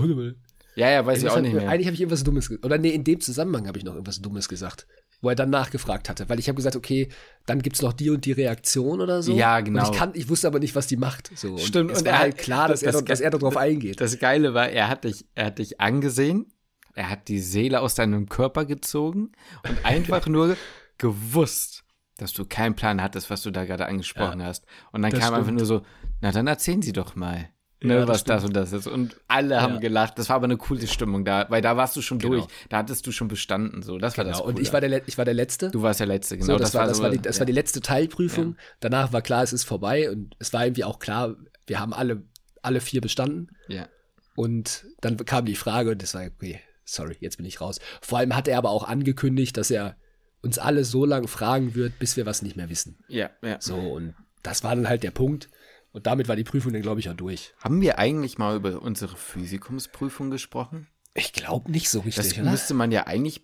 Ja, ja, weiß ich auch nicht mehr. Eigentlich habe ich irgendwas Dummes gesagt. Oder nee, in dem Zusammenhang habe ich noch irgendwas Dummes gesagt. Wo er dann nachgefragt hatte. Weil ich habe gesagt, okay, dann gibt's noch die und die Reaktion oder so. Ja, genau. Und ich, kann, ich wusste aber nicht, was die macht. So. Und Stimmt, Es und war er halt klar, dass, das- er, das- dass er darauf eingeht. Das Geile war, er hat dich, er hat dich angesehen, er hat die Seele aus deinem Körper gezogen und einfach nur gewusst, dass du keinen Plan hattest, was du da gerade angesprochen hast. Und dann kam einfach stimmt. nur so, na dann erzählen Sie doch mal. Ne, Ja, das was das und das ist. Und alle haben Ja. gelacht. Das war aber eine coole Stimmung da, weil da warst du schon Genau. durch. Da hattest du schon bestanden. So, das war das. genau. Und Coole. ich war, der, ich war der Letzte. du warst der Letzte, genau. so, das, war, das, so- war die, das ja. war die letzte Teilprüfung. Danach war klar, es ist vorbei. Und es war irgendwie auch klar, wir haben alle, alle vier bestanden. Ja. Und dann kam die Frage und das war, okay, sorry, jetzt bin ich raus. Vor allem hat er aber auch angekündigt, dass er uns alle so lange fragen wird, bis wir was nicht mehr wissen. Ja, ja. So, und das war dann halt der Punkt. Und damit war die Prüfung dann, glaube ich, auch durch. Haben wir eigentlich mal über unsere Physikumsprüfung gesprochen? Ich glaube nicht so Das richtig, oder? müsste man ja eigentlich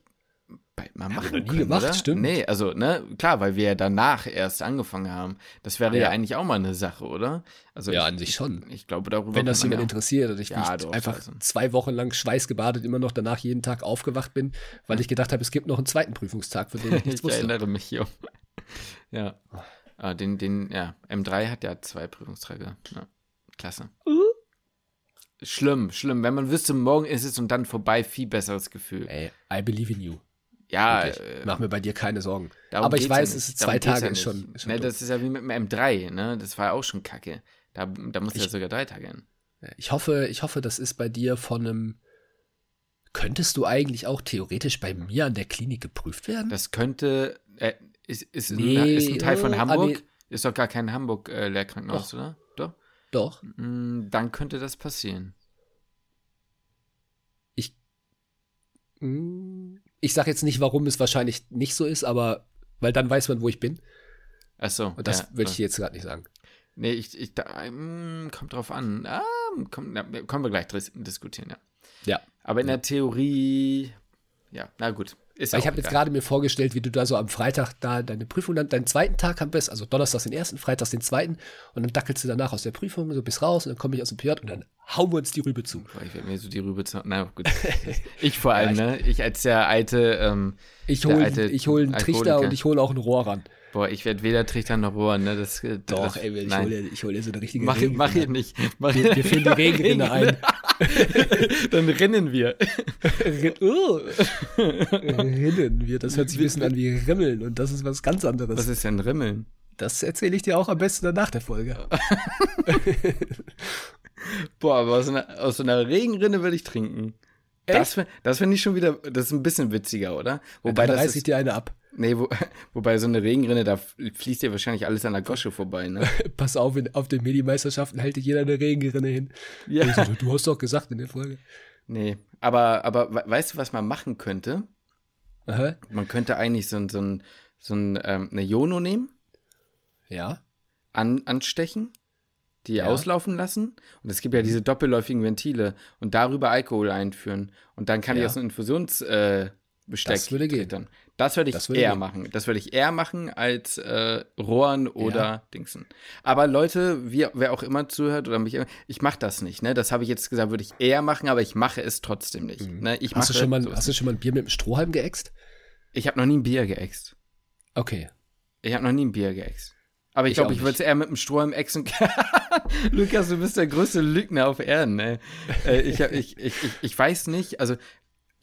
mal wir machen noch nie können, gemacht, oder? stimmt. Nee, also, ne, klar, weil wir ja danach erst angefangen haben. Das wäre ja, Ja. eigentlich auch mal eine Sache, oder? Also Ja, ich, an sich schon. Ich glaube, darüber Wenn das jemand ja interessiert und ich Ja, nicht doch, einfach also. zwei Wochen lang schweißgebadet immer noch danach jeden Tag aufgewacht bin, weil ich gedacht habe, es gibt noch einen zweiten Prüfungstag, von dem ich nichts Ich wusste. erinnere mich hier. ja. Ah, den, den, ja, M3 hat ja zwei Prüfungstage. Ja. Klasse. Uh. Schlimm, schlimm. Wenn man wüsste, morgen ist es und dann vorbei, viel besseres Gefühl. Ey, I believe in you. Ja, äh, Mach mir bei dir keine Sorgen. Aber ich ja weiß, nicht. es ist Darum zwei Tage ja ist schon, ist schon ne. Das ist ja wie mit dem M3, ne? Das war auch schon kacke. Da, da musste ja Ich- sogar drei Tage hin. Ich hoffe, ich hoffe, das ist bei dir von einem. Könntest du eigentlich auch theoretisch bei mir an der Klinik geprüft werden? Das könnte, äh, ist, ist, Nee, ein, ist ein Teil von äh, Hamburg. ah, nee. Ist doch gar kein Hamburg-Lehrkrankenhaus, oder? Doch. Doch. Mm, Dann könnte das passieren. Hm, Ich sage jetzt nicht, warum es wahrscheinlich nicht so ist, aber weil dann weiß man, wo ich bin. Achso. Und das ja, würde ich so. jetzt gerade nicht sagen. Nee, ich, ich da, mm, kommt drauf an. Ah, komm, na, kommen wir gleich diskutieren, ja. Ja. Aber in der Theorie, ja, na gut. Ist Weil ich habe jetzt gerade mir vorgestellt, wie du da so am Freitag da deine Prüfung dann, deinen zweiten Tag haben bist, also Donnerstags den ersten, Freitags den zweiten und dann dackelst du danach aus der Prüfung, so bis raus und dann komme ich aus dem PJ und dann hauen wir uns die Rübe zu. Ich werde mir so die Rübe zu. Na gut. ich vor allem, ne? Ich als der alte, ähm, Ich hole ich hol einen Trichter und ich hole auch ein Rohr ran. Boah, ich werde weder Trichter noch Rohr, ne? Das, äh, Doch, das, ey, ich hole ich hol dir so eine richtige Mach, Regenrinne. mach hier nicht. Mach Wir, wir finden die Regenrinne ein. Dann rennen wir. Oh. Rinnen wir, das hört sich ein bisschen an wie Rimmeln und das ist was ganz anderes. Was ist denn Rimmeln? das erzähle ich dir auch am besten nach der Folge. Boah, aber aus einer, aus so einer Regenrinne will ich trinken. Das, fi- das finde ich schon wieder, das ist ein bisschen witziger, oder? Wobei dann das reiß ich dir eine ab. Nee, wo, wobei so eine Regenrinne, da fließt dir wahrscheinlich alles an der Gosche vorbei, ne? Pass auf, in, auf den Medi-Meisterschaften hält jeder eine Regenrinne hin. Ja. Ich so, du hast doch gesagt in der Folge. Nee, aber, aber we- weißt du, was man machen könnte? Aha. Man könnte eigentlich so, ein- so, ein, so ein, ähm, eine Jono nehmen, Ja. an, anstechen, die Ja. auslaufen lassen. Und es gibt ja diese doppelläufigen Ventile und darüber Alkohol einführen. Und dann kann ich Ja. aus einem Infusionsbesteck äh, Besteck Das würde gehen. trittern. Das würde ich Das würde eher gehen. machen. Das würde ich eher machen als äh, Rohren oder Dingsen. Aber Leute, wie, wer auch immer zuhört oder mich, immer- ich mache das nicht. Ne? Das habe ich jetzt gesagt, würde ich eher machen, aber ich mache es trotzdem nicht. Ne? Ich Mhm. Hast du, schon mal, hast du schon mal ein Bier mit dem Strohhalm geäxt? Ich habe noch nie ein Bier geäxt. Okay. Ich habe noch nie ein Bier geäxt. Aber ich Ich glaube, auch ich würde es eher mit dem Strohhalm ächzen. Lukas, du bist der größte Lügner auf Erden. Ey. Äh, ich, hab- ich, ich, ich, ich weiß nicht, also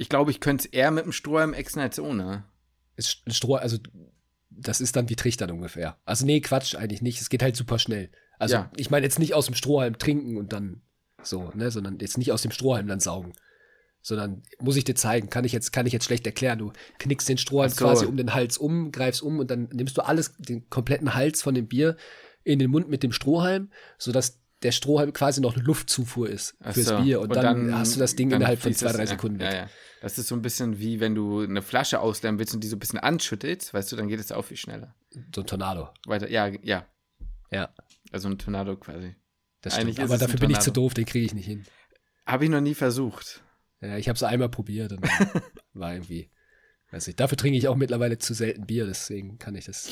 ich glaube, ich könnte es eher mit dem Strohhalm ächzen als ohne. Ist ein Stroh, also das ist dann wie Trichtern ungefähr. Also nee, Quatsch, eigentlich nicht. Es geht halt super schnell. Also Ja. ich meine jetzt nicht aus dem Strohhalm trinken und dann so, ne, sondern jetzt nicht aus dem Strohhalm dann saugen. Sondern muss ich dir zeigen, kann ich jetzt, kann ich jetzt schlecht erklären. Du knickst den Strohhalm so. quasi um den Hals um, greifst um und dann nimmst du alles, den kompletten Hals von dem Bier in den Mund mit dem Strohhalm, sodass der Strohhalm quasi noch eine Luftzufuhr ist Ach fürs so. Bier. Und, dann, hast du das Ding dann innerhalb von zwei, drei ja, Sekunden weg. Ja, ja. Das ist so ein bisschen wie wenn du eine Flasche ausleeren willst und die so ein bisschen anschüttelst, weißt du, dann geht es auch viel schneller. So ein Tornado. Weiter, ja, ja. Ja, Also ein Tornado quasi. das stimmt. Aber dafür bin ich zu doof, den kriege ich nicht hin. Habe ich noch nie versucht. Ja, ich habe es einmal probiert und war irgendwie, weiß nicht. Dafür trinke ich auch mittlerweile zu selten Bier, deswegen kann ich das.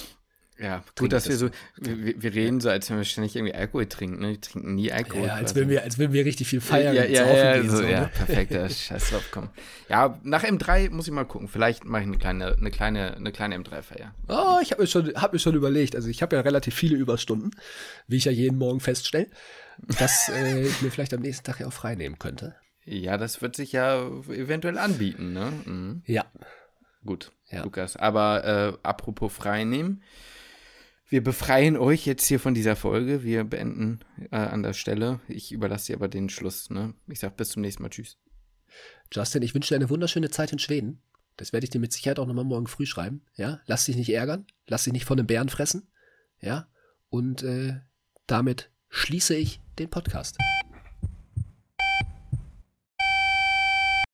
Ja, gut, dass wir so, wir, wir, reden so, als wenn wir ständig irgendwie Alkohol trinken, ne? Wir trinken nie Alkohol. Ja, als wenn wir, als wenn wir richtig viel feiern. Ja, ja, ja, ja, so, so, ja, ne? perfekt, ja, scheiß drauf, komm. Ja, nach M3 muss ich mal gucken. Vielleicht mache ich eine kleine, eine kleine, eine kleine M3-Feier. Oh, ich habe mir schon, habe mir schon überlegt. Also ich habe ja relativ viele Überstunden, wie ich ja jeden Morgen feststelle, dass äh, ich mir vielleicht am nächsten Tag ja auch frei nehmen könnte. Ja, das wird sich ja eventuell anbieten, ne? Mhm. Ja. Gut, ja. Lukas. Aber äh, apropos frei nehmen. Wir befreien euch jetzt hier von dieser Folge. Wir beenden äh, an der Stelle. Ich überlasse dir aber den Schluss. Ne? Ich sage bis zum nächsten Mal. Tschüss. Justin, ich wünsche dir eine wunderschöne Zeit in Schweden. Das werde ich dir mit Sicherheit auch nochmal morgen früh schreiben. Ja, lass dich nicht ärgern. Lass dich nicht von einem Bären fressen. Ja, und äh, damit schließe ich den Podcast.